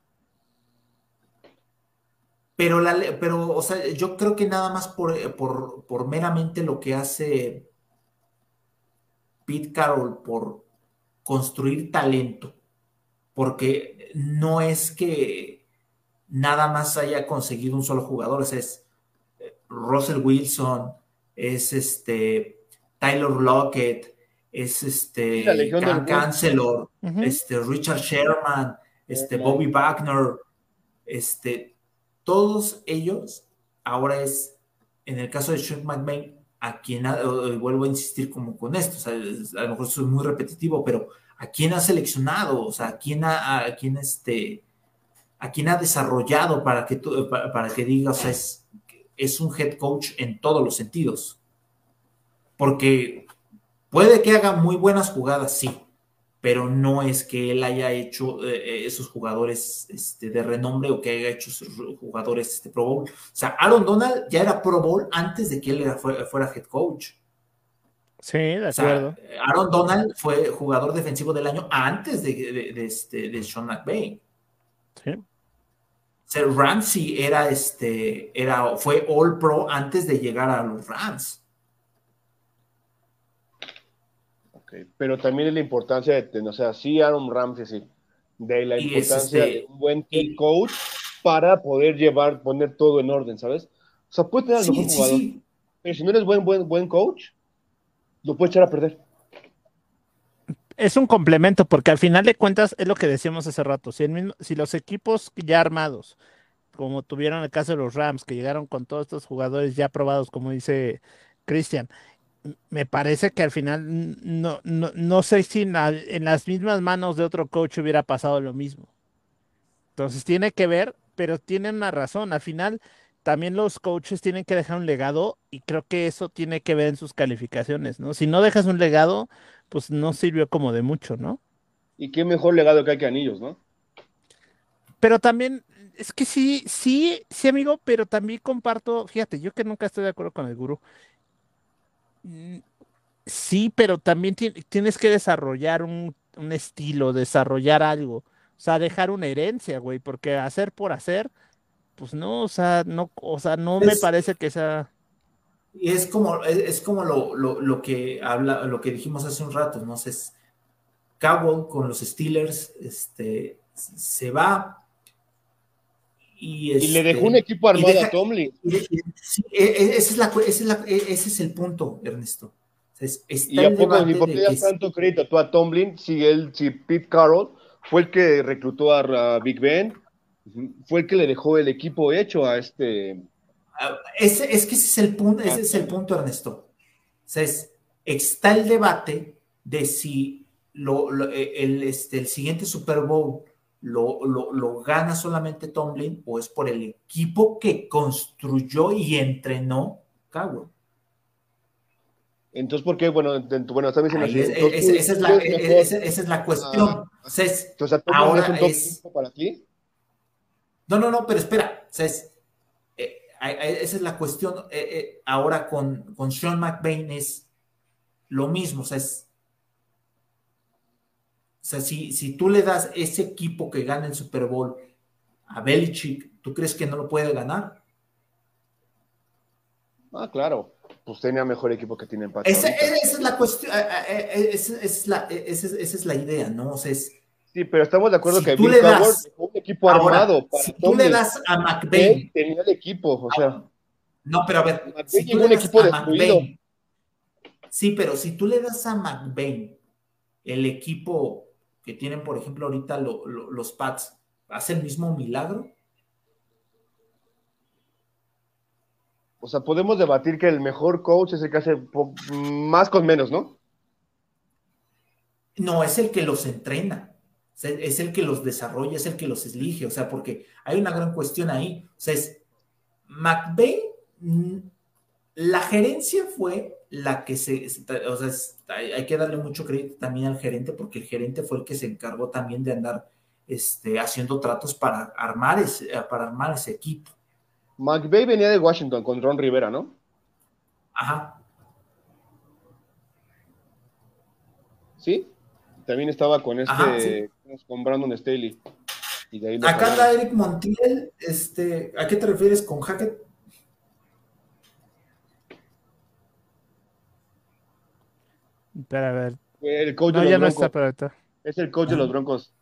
Pero, la, pero, o sea, yo creo que nada más por, por, por meramente lo que hace Pete Carroll por construir talento, porque no es que nada más haya conseguido un solo jugador, o sea, es eh, Russell Wilson, es este Tyler Lockett, es este Boom. Cancelor, este Richard Sherman, este. Bobby Wagner, este, todos ellos ahora es, en el caso de Sean McVay, a quien, ha- vuelvo a insistir como con esto, o sea, es- a lo mejor soy muy repetitivo, pero a quién ha seleccionado, o sea, a quién ha, a quién este, a quién ha desarrollado para que tú, para, para que digas, o sea, es, es un head coach en todos los sentidos. Porque puede que haga muy buenas jugadas, sí, pero no es que él haya hecho eh, esos jugadores este, de renombre o que haya hecho esos jugadores este, Pro Bowl. O sea, Aaron Donald ya era Pro Bowl antes de que él era- fuera, fuera head coach. Sí, de O sea, acuerdo. Aaron Donald fue jugador defensivo del año antes de, de, de este, de Sean McVay. Sí. O sea, Ramsey era este, era, fue All Pro antes de llegar a los Rams. Pero también es la importancia de tener, o sea, sí, Aaron Ramsey, sí, de la importancia este- de un buen y- coach para poder llevar, poner todo en orden, ¿sabes? O sea, puedes tener al Sí, mejor sí, jugador, sí. pero si no eres buen, buen, buen coach, lo puedes echar a perder. Es un complemento porque al final de cuentas es lo que decíamos hace rato. Si, el mismo- si los equipos ya armados, como tuvieron el caso de los Rams, que llegaron con todos estos jugadores ya probados, como dice Cristian, m- me parece que al final no, no, no sé si en, la- en las mismas manos de otro coach hubiera pasado lo mismo. Entonces tiene que ver, pero tienen una razón. Al final también los coaches tienen que dejar un legado y creo que eso tiene que ver en sus calificaciones, ¿no? Si no dejas un legado, pues no sirvió como de mucho, ¿no? Y qué mejor legado que hay que anillos, ¿no? Pero también, es que sí, sí, sí, amigo, pero también comparto, fíjate, yo que nunca estoy de acuerdo con el gurú. Mm, Sí, pero también ti- tienes que desarrollar un, un estilo, desarrollar algo. O sea, dejar una herencia, güey, porque hacer por hacer, pues no, o sea, no, o sea, no me parece que sea. Y es como, es, es como lo, lo, lo que habla, lo que dijimos hace un rato, ¿no? Es Cowboy con los Steelers, este, se va y, Y le dejó este, un equipo armado deja- a Tomlin. sí, e- e- es la, es la- e- ese es el punto, Ernesto. O sea, es- está Y a poco, ¿y por qué tanto crédito tú a Tomlin si él, si Pete Carroll fue el que reclutó a, Big Ben, fue el que le dejó el equipo hecho a este. Ah, Ese, es que ese es el punto, ese es el punto, Ernesto. O sea, es- está el debate de si lo, lo- eh, el, este, el siguiente Super Bowl lo, lo- lo gana solamente Tomlin o es por el equipo que construyó y entrenó Cowboy. Entonces, ¿por qué? Bueno, bueno, está diciendo así. entonces, esa, es la, mejor. esa- es la cuestión. Ah, O sea, es- O sea, Tomlin ahora es un top es- 5 para ti. No, no, no, pero espera. Es- eh, esa es la cuestión. eh, eh, ahora con, con Sean McVay es lo mismo. O sea, es- o sea, si, si tú le das ese equipo que gana el Super Bowl a Belichick, ¿tú crees que no lo puede ganar? Ah, claro. Pues tenía mejor equipo que tiene Pats Esa, esa es la cuestión. eh, eh, eh, Esa, es la, esa es- esa es la idea, ¿no? O sea, es, Sí, pero estamos de acuerdo Si que tú Bill le das- un equipo ahora, armado para si tú le das a McVay, tenía el equipo, o sea, No, pero a ver, McVay si tú le das a. McVay, sí, pero si tú le das a McVay el equipo que tienen, por ejemplo, ahorita lo- lo- los Pats, ¿hace el mismo milagro? o sea, podemos debatir que el mejor coach es el que hace más con menos, ¿no? No, es el que los entrena, es el que los desarrolla, es el que los elige, o sea, porque hay una gran cuestión ahí. O sea, es mm, la gerencia fue la que se, o sea, es- hay, hay que darle mucho crédito también al gerente, porque el gerente fue el que se encargó también de andar este, haciendo tratos para armar ese, para armar ese equipo. McVay venía de Washington con Ron Rivera, ¿no? Ajá. Sí. También estaba con este, Ajá, sí. con Brandon Staley. Y de ahí Acá anda Eric Montiel, este, ¿a qué te refieres con Hackett? Espera, a ver. El coach No, de los ya no está, pero ahorita. Es el coach de los Broncos.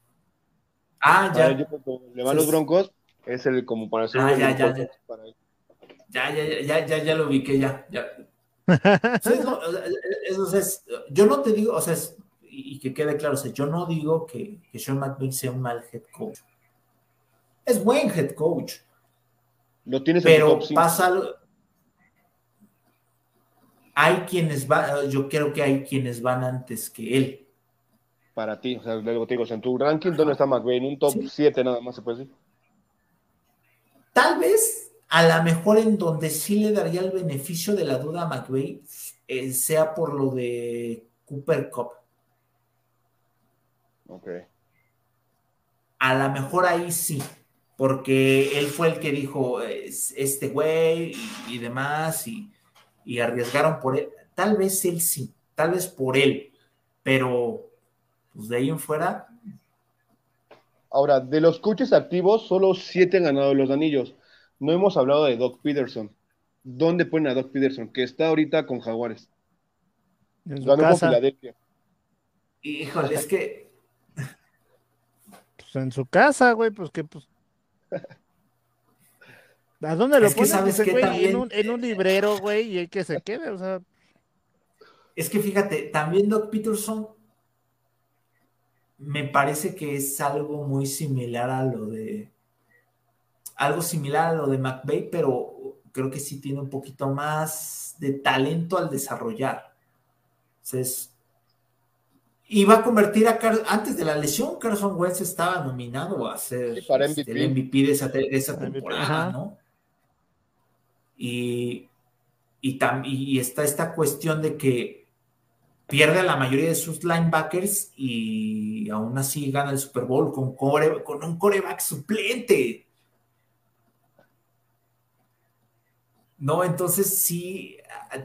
Ah, ya. ellos, cuando le van los Sí. Broncos, es el como para hacer Ah, un ya, ya, ya. para él. Ya, ya, ya, ya, ya, ya lo ubiqué, ya, ya. Sí, no, eso es, yo no te digo, o sea, y, que quede claro, o sea, yo no digo que, que Sean McVay sea un mal head coach. Es buen head coach. Lo tienes pero pasa hay quienes van, yo creo que hay quienes van antes que él. Para ti, o sea, luego te digo, en tu ranking, ¿dónde está McVay? En un top 7 nada más se puede decir. Tal vez, a lo mejor en donde sí le daría el beneficio de la duda a McVay, eh, sea por lo de Cooper Cup. Ok. A lo mejor ahí sí, porque él fue el que dijo, este güey y, demás, y, y arriesgaron por él. Tal vez él sí, tal vez por él, pero pues de ahí en fuera. Ahora, de los coaches activos, solo siete han ganado los anillos. No hemos hablado de Doc Peterson. ¿Dónde ponen a Doc Peterson? Que está ahorita con Jaguares. En Ganó casa. Filadelfia. Híjole, es que. Pues en su casa, güey, pues que pues. ¿A dónde lo es que sabes que también... en, un, en un librero, güey, y hay que se quede, o sea. Es que fíjate, también Doc Peterson me parece que es algo muy similar a lo de. Algo similar a lo de McVeigh, pero creo que sí tiene un poquito más de talento al desarrollar. Entonces, iba a convertir a Carlos, antes de la lesión, Carson Wentz estaba nominado a ser este, el MVP de esa, temporada, ¿no? Y, y, y, está esta cuestión de que pierde a la mayoría de sus linebackers y aún así gana el Super Bowl con, con un coreback suplente. No, entonces sí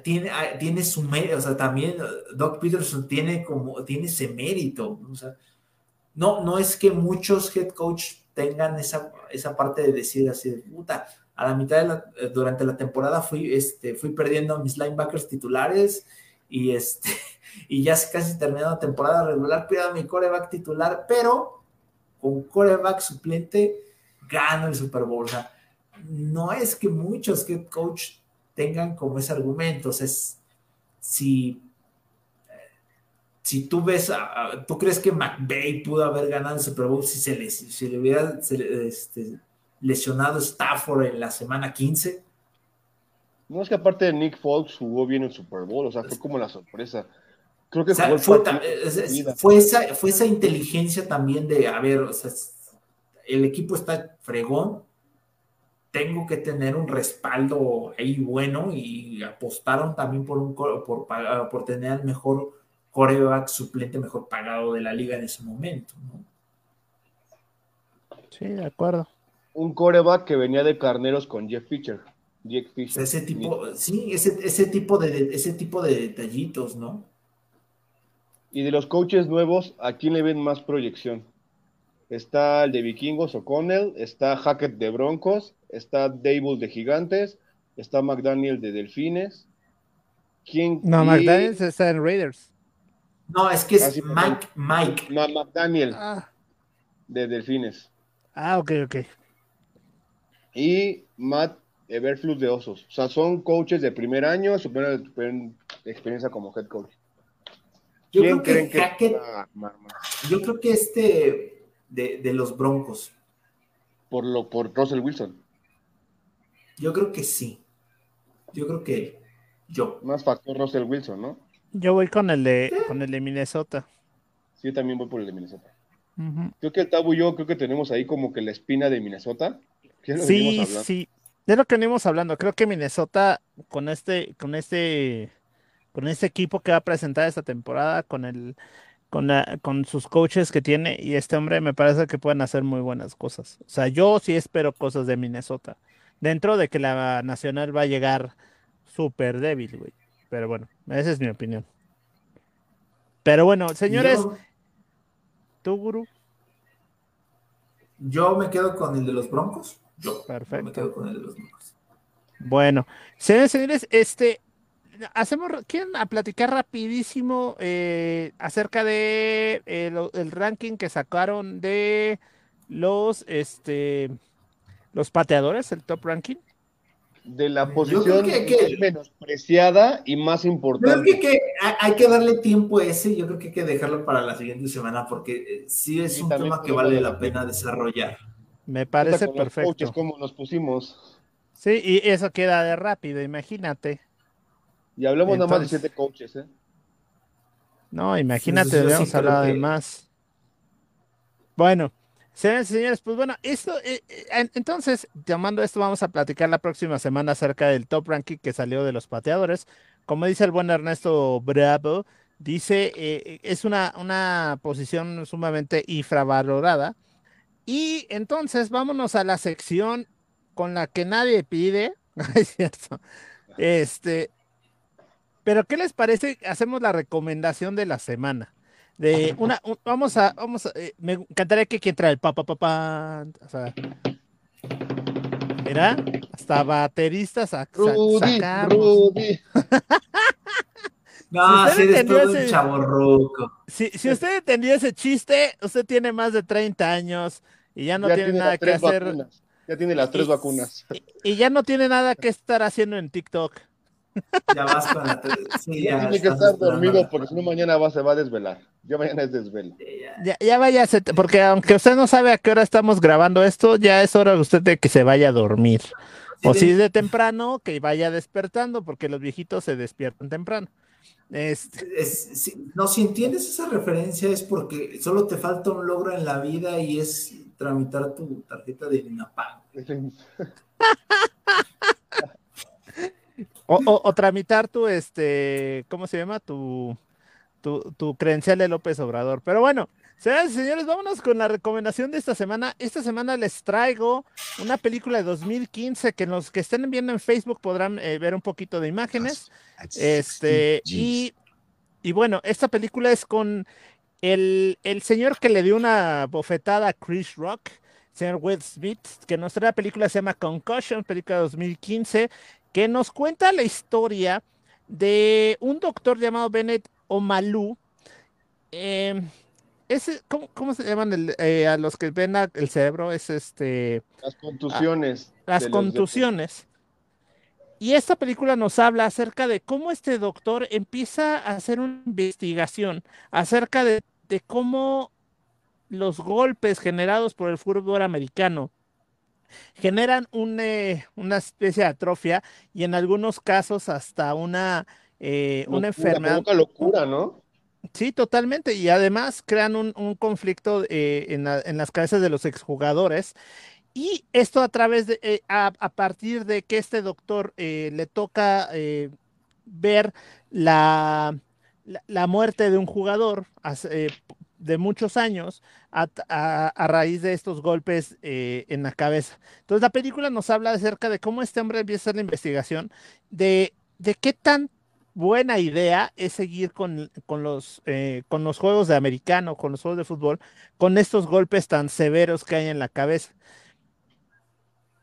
tiene, tiene su mérito, o sea, también Doc Peterson tiene como, tiene ese mérito, no, no es que muchos head coach tengan esa, esa parte de decir así de puta, a la mitad de la, durante la temporada fui, este, fui perdiendo mis linebackers titulares y este, y ya casi terminando la temporada regular, pierdo mi coreback titular, pero con coreback suplente gano el Super Bowl, o sea, no es que muchos head coach tengan como ese argumento. O sea, si, si tú ves, tú crees que McVeigh pudo haber ganado el Super Bowl si se le, si le hubiera este, lesionado Stafford en la semana 15. No es que aparte de Nick Fox jugó bien el Super Bowl, o sea, fue como la sorpresa. Creo que fue, fue, esa, fue esa inteligencia también de, a ver, o sea, el equipo está fregón, tengo que tener un respaldo ahí bueno y apostaron también por, un, por, por tener el mejor coreback suplente mejor pagado de la liga en ese momento. ¿no? Sí, de acuerdo. Un coreback que venía de carneros con Jeff Fisher. Jeff Fisher. Ese tipo, sí, ese, ese, tipo de, ese tipo de detallitos, ¿no? Y de los coaches nuevos, ¿a quién le ven más proyección? Está el de Vikingos, O'Connell, está Hackett de Broncos, está Dable de Gigantes, está McDaniel de Delfines. ¿Quién? No, McDaniel está en Raiders. No, es que es ah, Mike, Mike. No, McDaniel ah. de Delfines. Ah, ok, ok. Y Matt Everflux de Osos. O sea, son coaches de primer año, su primera experiencia como head coach. Yo creo que, Hackett, yo creo que este de, de los Broncos. Por lo por Russell Wilson. Yo creo que sí. Yo creo que yo. Más factor Russell Wilson, ¿no? Yo voy con el de, con el de Minnesota. Sí, yo también voy por el de Minnesota. Creo que el Tabu y yo creo que tenemos ahí como que la espina de Minnesota. Sí, sí. De lo que venimos hablando, creo que Minnesota con este, con este, con este equipo que va a presentar esta temporada, con el, con, la, con sus coaches que tiene y este hombre me parece que pueden hacer muy buenas cosas. O sea, yo sí espero cosas de Minnesota dentro de que la Nacional va a llegar súper débil, güey. Pero bueno, esa es mi opinión. Pero bueno, señores, ¿tú, Guru? Yo me quedo con el de los Broncos. Yo Perfecto. me quedo con el de los Broncos. Bueno, señores, señores, este, hacemos, quieren a platicar rapidísimo eh, acerca de eh, el ranking que sacaron de los, este, los pateadores, el top ranking. de la posición que- que- menospreciada y más Creo importante. que, que hay que darle tiempo a ese, yo creo que hay que dejarlo para la siguiente semana porque eh, sí es un tema que vale la pena desarrollar. Me parece con los perfecto. coaches, cómo nos pusimos. Sí, y eso queda de rápido, imagínate. Y hablamos nada más de Entonces- siete coaches, ¿eh? No, imagínate, Sí, yo sí debemos hablar de más. Bueno, señores y señores, pues bueno, esto, eh, eh, en- entonces, llamando esto, vamos a platicar la próxima semana acerca del top ranking que salió de los pateadores. Como dice el buen Ernesto Bravo, dice, eh, es una, una posición sumamente infravalorada. Y entonces, vámonos a la sección con la que nadie pide. Es cierto. Este, pero ¿qué les parece? Hacemos la recomendación de la semana. De una, un- vamos a, vamos a, eh, me encantaría que aquí entra el pa pa pa pa, o sea, mira, hasta bateristas sac- Rudy, sacamos. Rudy. No, Si usted eres un chavorruco. Si, si usted entendió ese chiste, usted tiene más de 30 años y ya no ya tiene tiene nada que hacer vacunas. Ya tiene las tres Y- vacunas. y ya no tiene nada que estar haciendo en TikTok. Ya vas con la. Sí, Ya tiene que estar dormido porque si no mañana va, se va a desvelar. Ya mañana es desvelo. Ya, Ya, ya váyase, porque aunque usted no sabe a qué hora estamos grabando esto, ya es hora de usted de que se vaya a dormir. O si es de temprano, que vaya despertando, porque los viejitos se despiertan temprano. Este, Es- no, si entiendes esa referencia es porque solo te falta un logro en la vida y es tramitar tu tarjeta de INAPAM. o, o- o tramitar tu, este, ¿cómo se llama? Tu, tu, tu credencial de López Obrador. Pero bueno, señoras y señores, vámonos con la recomendación de esta semana. Esta semana les traigo una película de 2015 que los que estén viendo en Facebook podrán eh, ver un poquito de imágenes. Este, y, y bueno, esta película es con el, el señor que le dio una bofetada a Chris Rock, señor Will Smith, que nos trae la película, se llama Concussion, película de 2015, que nos cuenta la historia de un doctor llamado Bennett Omalu. Eh, ese, ¿cómo, cómo se llaman el- eh, a los que ven el cerebro? Es este Las contusiones. las contusiones. Y esta película nos habla acerca de cómo este doctor empieza a hacer una investigación acerca de, de cómo los golpes generados por el fútbol americano generan un, eh, una especie de atrofia y en algunos casos hasta una, eh, Locura, una enfermedad. locura, ¿no? Sí, totalmente. Y además crean un, un conflicto eh, en, la- en las cabezas de los exjugadores. Y esto a través de, eh, a, partir de que este doctor eh, le toca eh, ver la, la, muerte de un jugador hace, eh, de muchos años a, raíz de estos golpes en la cabeza. Entonces la película nos habla acerca de cómo este hombre empieza la investigación de, de qué tan buena idea es seguir con, con los, con los juegos de americano, con los juegos de fútbol, con estos golpes tan severos que hay en la cabeza.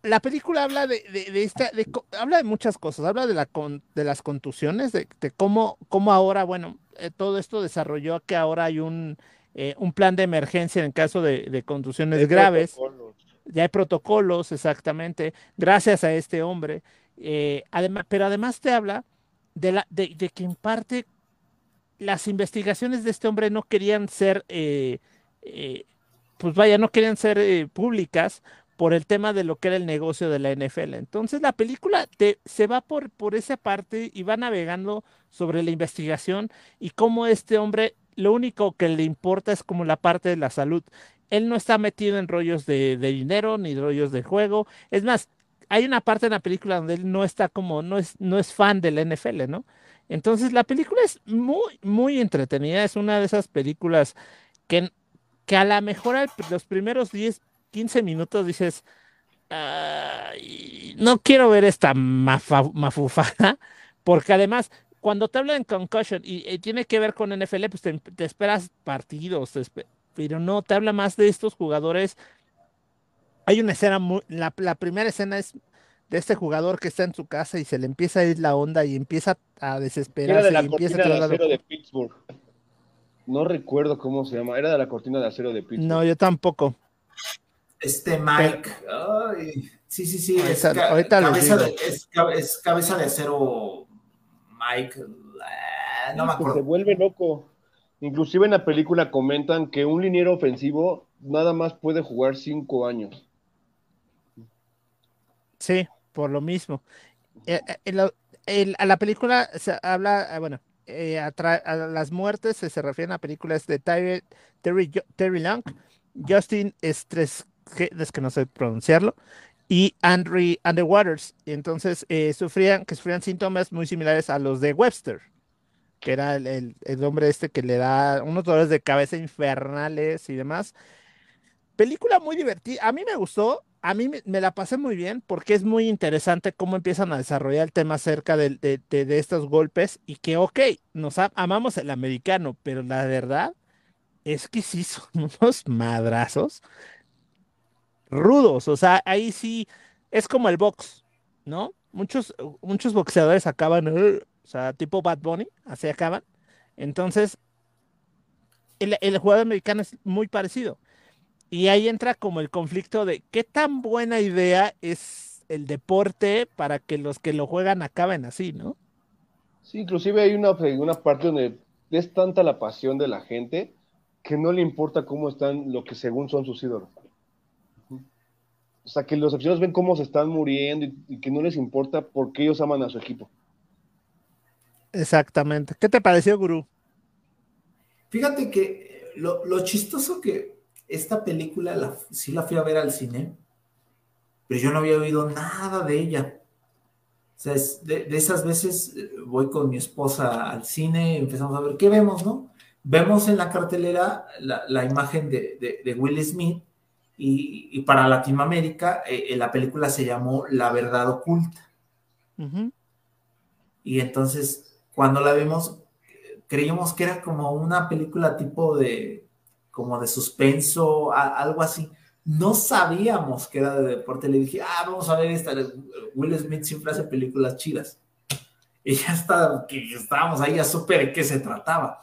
La película habla de, de- de esta, de habla de muchas cosas, habla de, la con- de las contusiones, de, cómo, cómo ahora, bueno, eh, todo esto desarrolló que ahora hay un, eh, un plan de emergencia en caso de, contusiones Hay graves protocolos. ya hay protocolos, exactamente, gracias a este hombre. Eh, además, pero además te habla de, la, de, de que en parte las investigaciones de este hombre no querían ser, eh, eh, pues vaya, no querían ser públicas por el tema de lo que era el negocio de la NFL. Entonces la película se va por, por esa parte y va navegando sobre la investigación y cómo este hombre lo único que le importa es como la parte de la salud. Él no está metido en rollos de, dinero ni rollos de juego. Es más, hay una parte en la película donde él no está como, no es, no es fan del NFL, ¿no? Entonces la película es muy, muy entretenida. Es una de esas películas que, que a lo mejor los primeros 10, 15 minutos dices, "Ay, no quiero ver esta mafa- mafufada, porque además, cuando te hablan de concussion y, y tiene que ver con NFL, pues te, te esperas partidos, te pero no, te habla más de estos jugadores. Hay una escena muy, la, la primera escena es de este jugador que está en su casa y se le empieza a ir la onda y empieza a Era desesperarse de la cortina de acero de. Pittsburgh. No recuerdo cómo se llama. Era de la cortina de acero de Pittsburgh. No, yo tampoco. Este Mike. Ay, Sí, sí, sí. Ahorita- es, ca- ahorita cabeza de, es, ca- es cabeza de acero Mike. eh, no me que se acuerdo. vuelve loco. Inclusive en la película comentan que un liniero ofensivo nada más puede jugar cinco años. Sí, por lo mismo. Eh, eh, en la, en- a la película se habla, ah, bueno, eh, a, tra- a las muertes se, se refieren a películas de Terry, Terry, Terry Long, Justin Stres, es que no sé pronunciarlo, y Andre, Andre Waters. Entonces eh, sufrían, que sufrían síntomas muy similares a los de Webster, que era el, el- el hombre este que le da unos dolores de cabeza infernales y demás. Película muy divertida. A mí me gustó, a mí me, la pasé muy bien porque es muy interesante cómo empiezan a desarrollar el tema acerca de, de- de estos golpes y que, ok, nos amamos el americano, pero la verdad es que sí son unos madrazos rudos. O sea, ahí sí es como el box, ¿no? Muchos, muchos boxeadores acaban, "Ugh", o sea, tipo Bad Bunny, así acaban. Entonces, el, el jugador americano es muy parecido. Y ahí entra como el conflicto de qué tan buena idea es el deporte para que los que lo juegan acaben así, ¿no? Sí, inclusive hay una, una parte donde es tanta la pasión de la gente que no le importa cómo están lo que según son sus ídolos. O sea, que los aficionados ven cómo se están muriendo y, y que no les importa porque ellos aman a su equipo. Exactamente. ¿Qué te pareció, Gurú? Fíjate que eh, lo, lo chistoso que esta película la, sí la fui a ver al cine, pero yo no había oído nada de ella. O sea, es de, de esas veces eh, voy con mi esposa al cine, empezamos a ver qué vemos, ¿no? Vemos en la cartelera la, la imagen de, de- de Will Smith y, y para Latinoamérica eh, eh, la película se llamó La Verdad Oculta. Ujú. Y entonces, cuando la vimos, creímos que era como una película tipo de, como de suspenso, a- algo así. No sabíamos que era de deporte. Le dije, ah, vamos a ver esta. Will Smith siempre hace películas chidas. Y ya está, que estábamos ahí, ya supe de qué se trataba.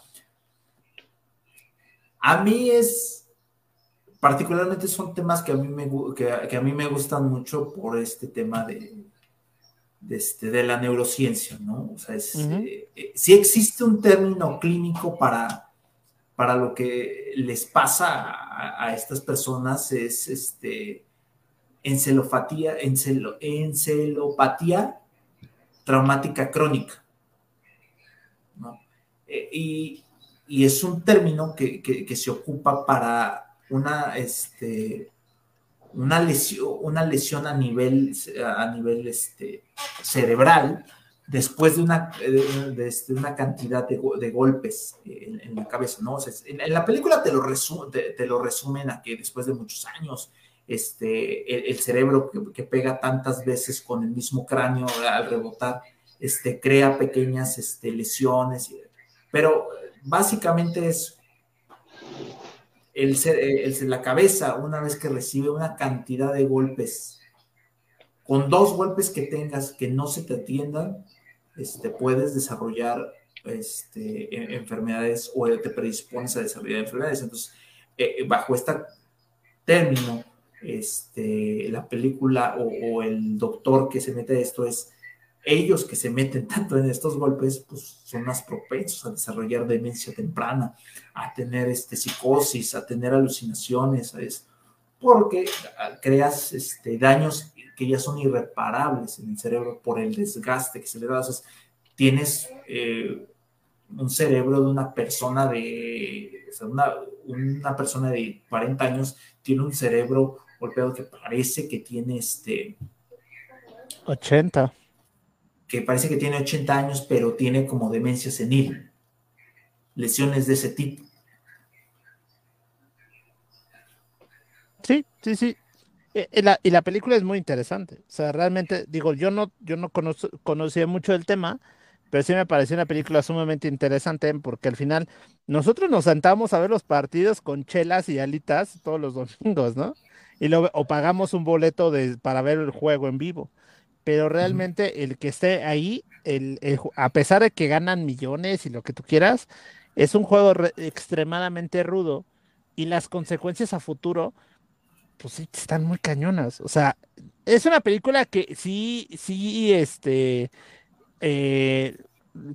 A mí es, particularmente son temas que a mí me, que, que a mí me gustan mucho por este tema de, de, este, de la neurociencia, ¿no? O sea, es, Ujú. eh, eh, existe un término clínico para, para lo que les pasa a, a estas personas, es este, encelofatía, encelo- encelopatía traumática crónica, ¿no? Eh, y, y es un término que, que- que se ocupa para una, este, una lesión, una lesión a nivel, a nivel este, cerebral después de una, de, de este, una cantidad de, go- de golpes en, la cabeza, ¿no? En, la película te lo, te, lo resumen a que después de muchos años, este, el, el cerebro que, que pega tantas veces con el mismo cráneo al rebotar, este, crea pequeñas este, lesiones, pero básicamente es el, el- la cabeza, una vez que recibe una cantidad de golpes, con dos golpes que tengas que no se te atiendan, este, puedes desarrollar este, en- enfermedades o te predispones a desarrollar enfermedades. Entonces, eh, bajo este término, este, la película o, o el doctor que se mete a esto es ellos que se meten tanto en estos golpes, pues son más propensos a desarrollar demencia temprana, a tener este, psicosis, a tener alucinaciones, es porque creas este, daños que ya son irreparables en el cerebro por el desgaste que se le da. Tienes eh, un cerebro de una persona de, una, una persona de 40 años tiene un cerebro golpeado que parece que tiene este, 80. Que parece que tiene 80 años, pero tiene como demencia senil, lesiones de ese tipo. Sí, sí, sí. Eh, Y la, y la película es muy interesante. O sea, realmente, digo, yo no, yo no conozo- conocía mucho del tema, pero sí me pareció una película sumamente interesante porque al final nosotros nos sentamos a ver los partidos con chelas y alitas todos los domingos, ¿no? Y luego, o pagamos un boleto de, para ver el juego en vivo. Pero realmente el que esté ahí, el, a pesar de que ganan millones y lo que tú quieras, es un juego re- extremadamente rudo y las consecuencias a futuro pues sí, están muy cañonas. O sea, es una película que sí, sí, este, eh,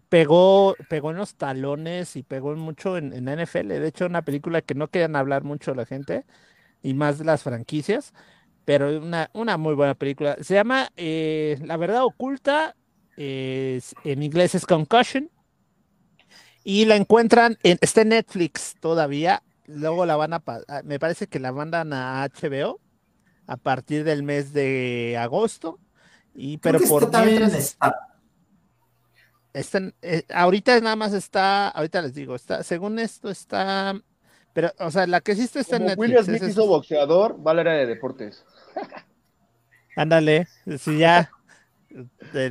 pegó, pegó en los talones y pegó mucho en, en la NFL. De hecho, una película que no querían hablar mucho la gente y más de las franquicias, pero una, una muy buena película. Se llama eh, La verdad oculta, es- en inglés es Concussion, y la encuentran, en, está en Netflix todavía, luego la van a, pa- a- me parece que la mandan a HBO a partir del mes de agosto, y Creo pero que por está también en mientras... Star. Está en- eh, ahorita nada más está, ahorita les digo, está, según esto está, pero, o sea, la que sí está, está en Netflix. Will Smith es- hizo boxeador, va al área de deportes. Ándale, si ya,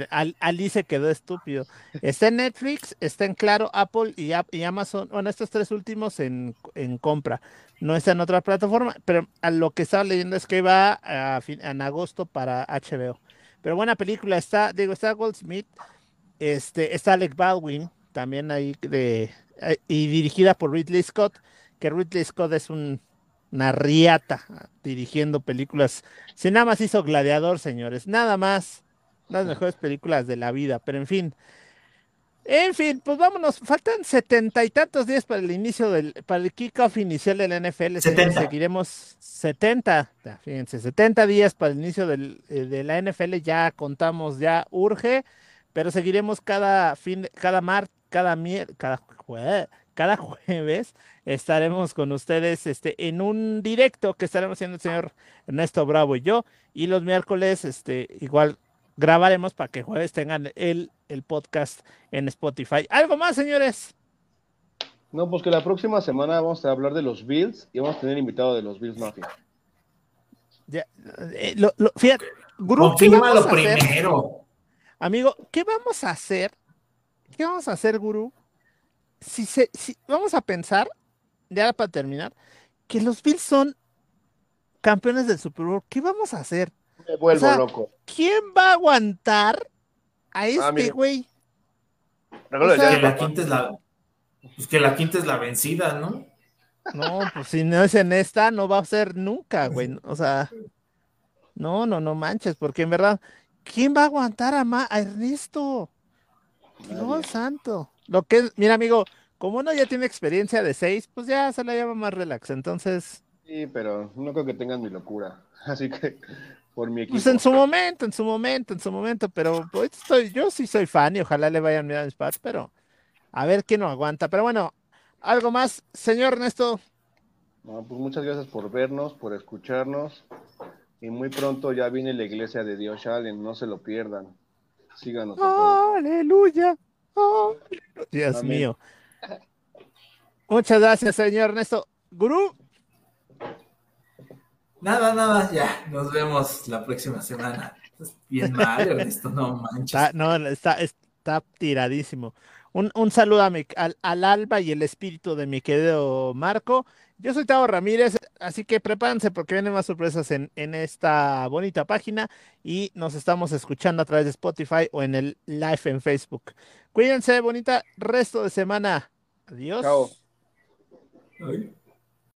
Al- Ali se quedó estúpido. Está en Netflix, está en Claro, Apple y, y Amazon, bueno, estos tres últimos en, en compra. No está en otra plataforma, pero a lo que estaba leyendo es que va a fin- en agosto para HBO. Pero buena película, está, digo, está Goldsmith, este, está Alec Baldwin, también ahí de, eh, y dirigida por Ridley Scott, que Ridley Scott es un, una riata ah, dirigiendo películas. Si nada más hizo Gladiador, señores, nada más, las mejores películas de la vida, pero en fin. En fin, pues vámonos, faltan setenta y tantos días para el inicio del, para el kickoff inicial del NFL. señores, 70. Seguiremos 70, ya, fíjense, 70 días para el inicio del, eh, de la NFL, ya contamos, ya urge, pero seguiremos cada fin, cada mar, cada mier, cada cada jueves estaremos con ustedes este, en un directo que estaremos haciendo el señor Ernesto Bravo y yo, y los miércoles este, igual grabaremos para que jueves tengan el, el podcast en Spotify. ¿Algo más, señores? No, pues que la próxima semana vamos a hablar de los Bills y vamos a tener invitado de los Bills Mafia. Ya, eh, lo- lo- fíjate, Guru, ¿qué Confírmalo vamos a hacer? primero. Amigo, ¿qué vamos a hacer? ¿Qué vamos a hacer, Guru? Si se, si, vamos a pensar, ya para terminar, que los Bills son campeones del Super Bowl. ¿Qué vamos a hacer? Me vuelvo O sea, loco. ¿Quién va a aguantar a este mira. güey? O sea, Que la quinta es la, pues que la quinta es la vencida, ¿no? No, pues si no es en esta, no va a ser nunca, güey. O sea, no, no, no manches, porque en verdad, ¿quién va a aguantar a, Ma- a Ernesto? Dios Nadie. santo. Lo que es, mira, amigo, como uno ya tiene experiencia de seis, pues ya se la llama más relax. Entonces, Sí, pero no creo que tengan mi locura. Así que, por mi equipo. pues en su momento, en su momento, en su momento, pero pues estoy, yo sí soy fan y ojalá le vayan bien a mis Pats, pero a ver quién no aguanta. Pero bueno, algo más, señor Ernesto. No, pues muchas gracias por vernos, por escucharnos. Y muy pronto ya viene la iglesia de Dios Allen, no se lo pierdan. Síganos. Aleluya. Dios Amén. mío. Muchas gracias, señor Ernesto. Gurú, Nada, nada, ya. Nos vemos la próxima semana. Estás bien mal, Ernesto, no manches. está, no, está, está tiradísimo. Un, un saludo a mi- al, al alba y el espíritu de mi querido Marco. Yo soy Tavo Ramírez, así que prepárense porque vienen más sorpresas en, en esta bonita página y nos estamos escuchando a través de Spotify o en el live en Facebook. Cuídense, bonita resto de semana. Adiós. Chao. Ay.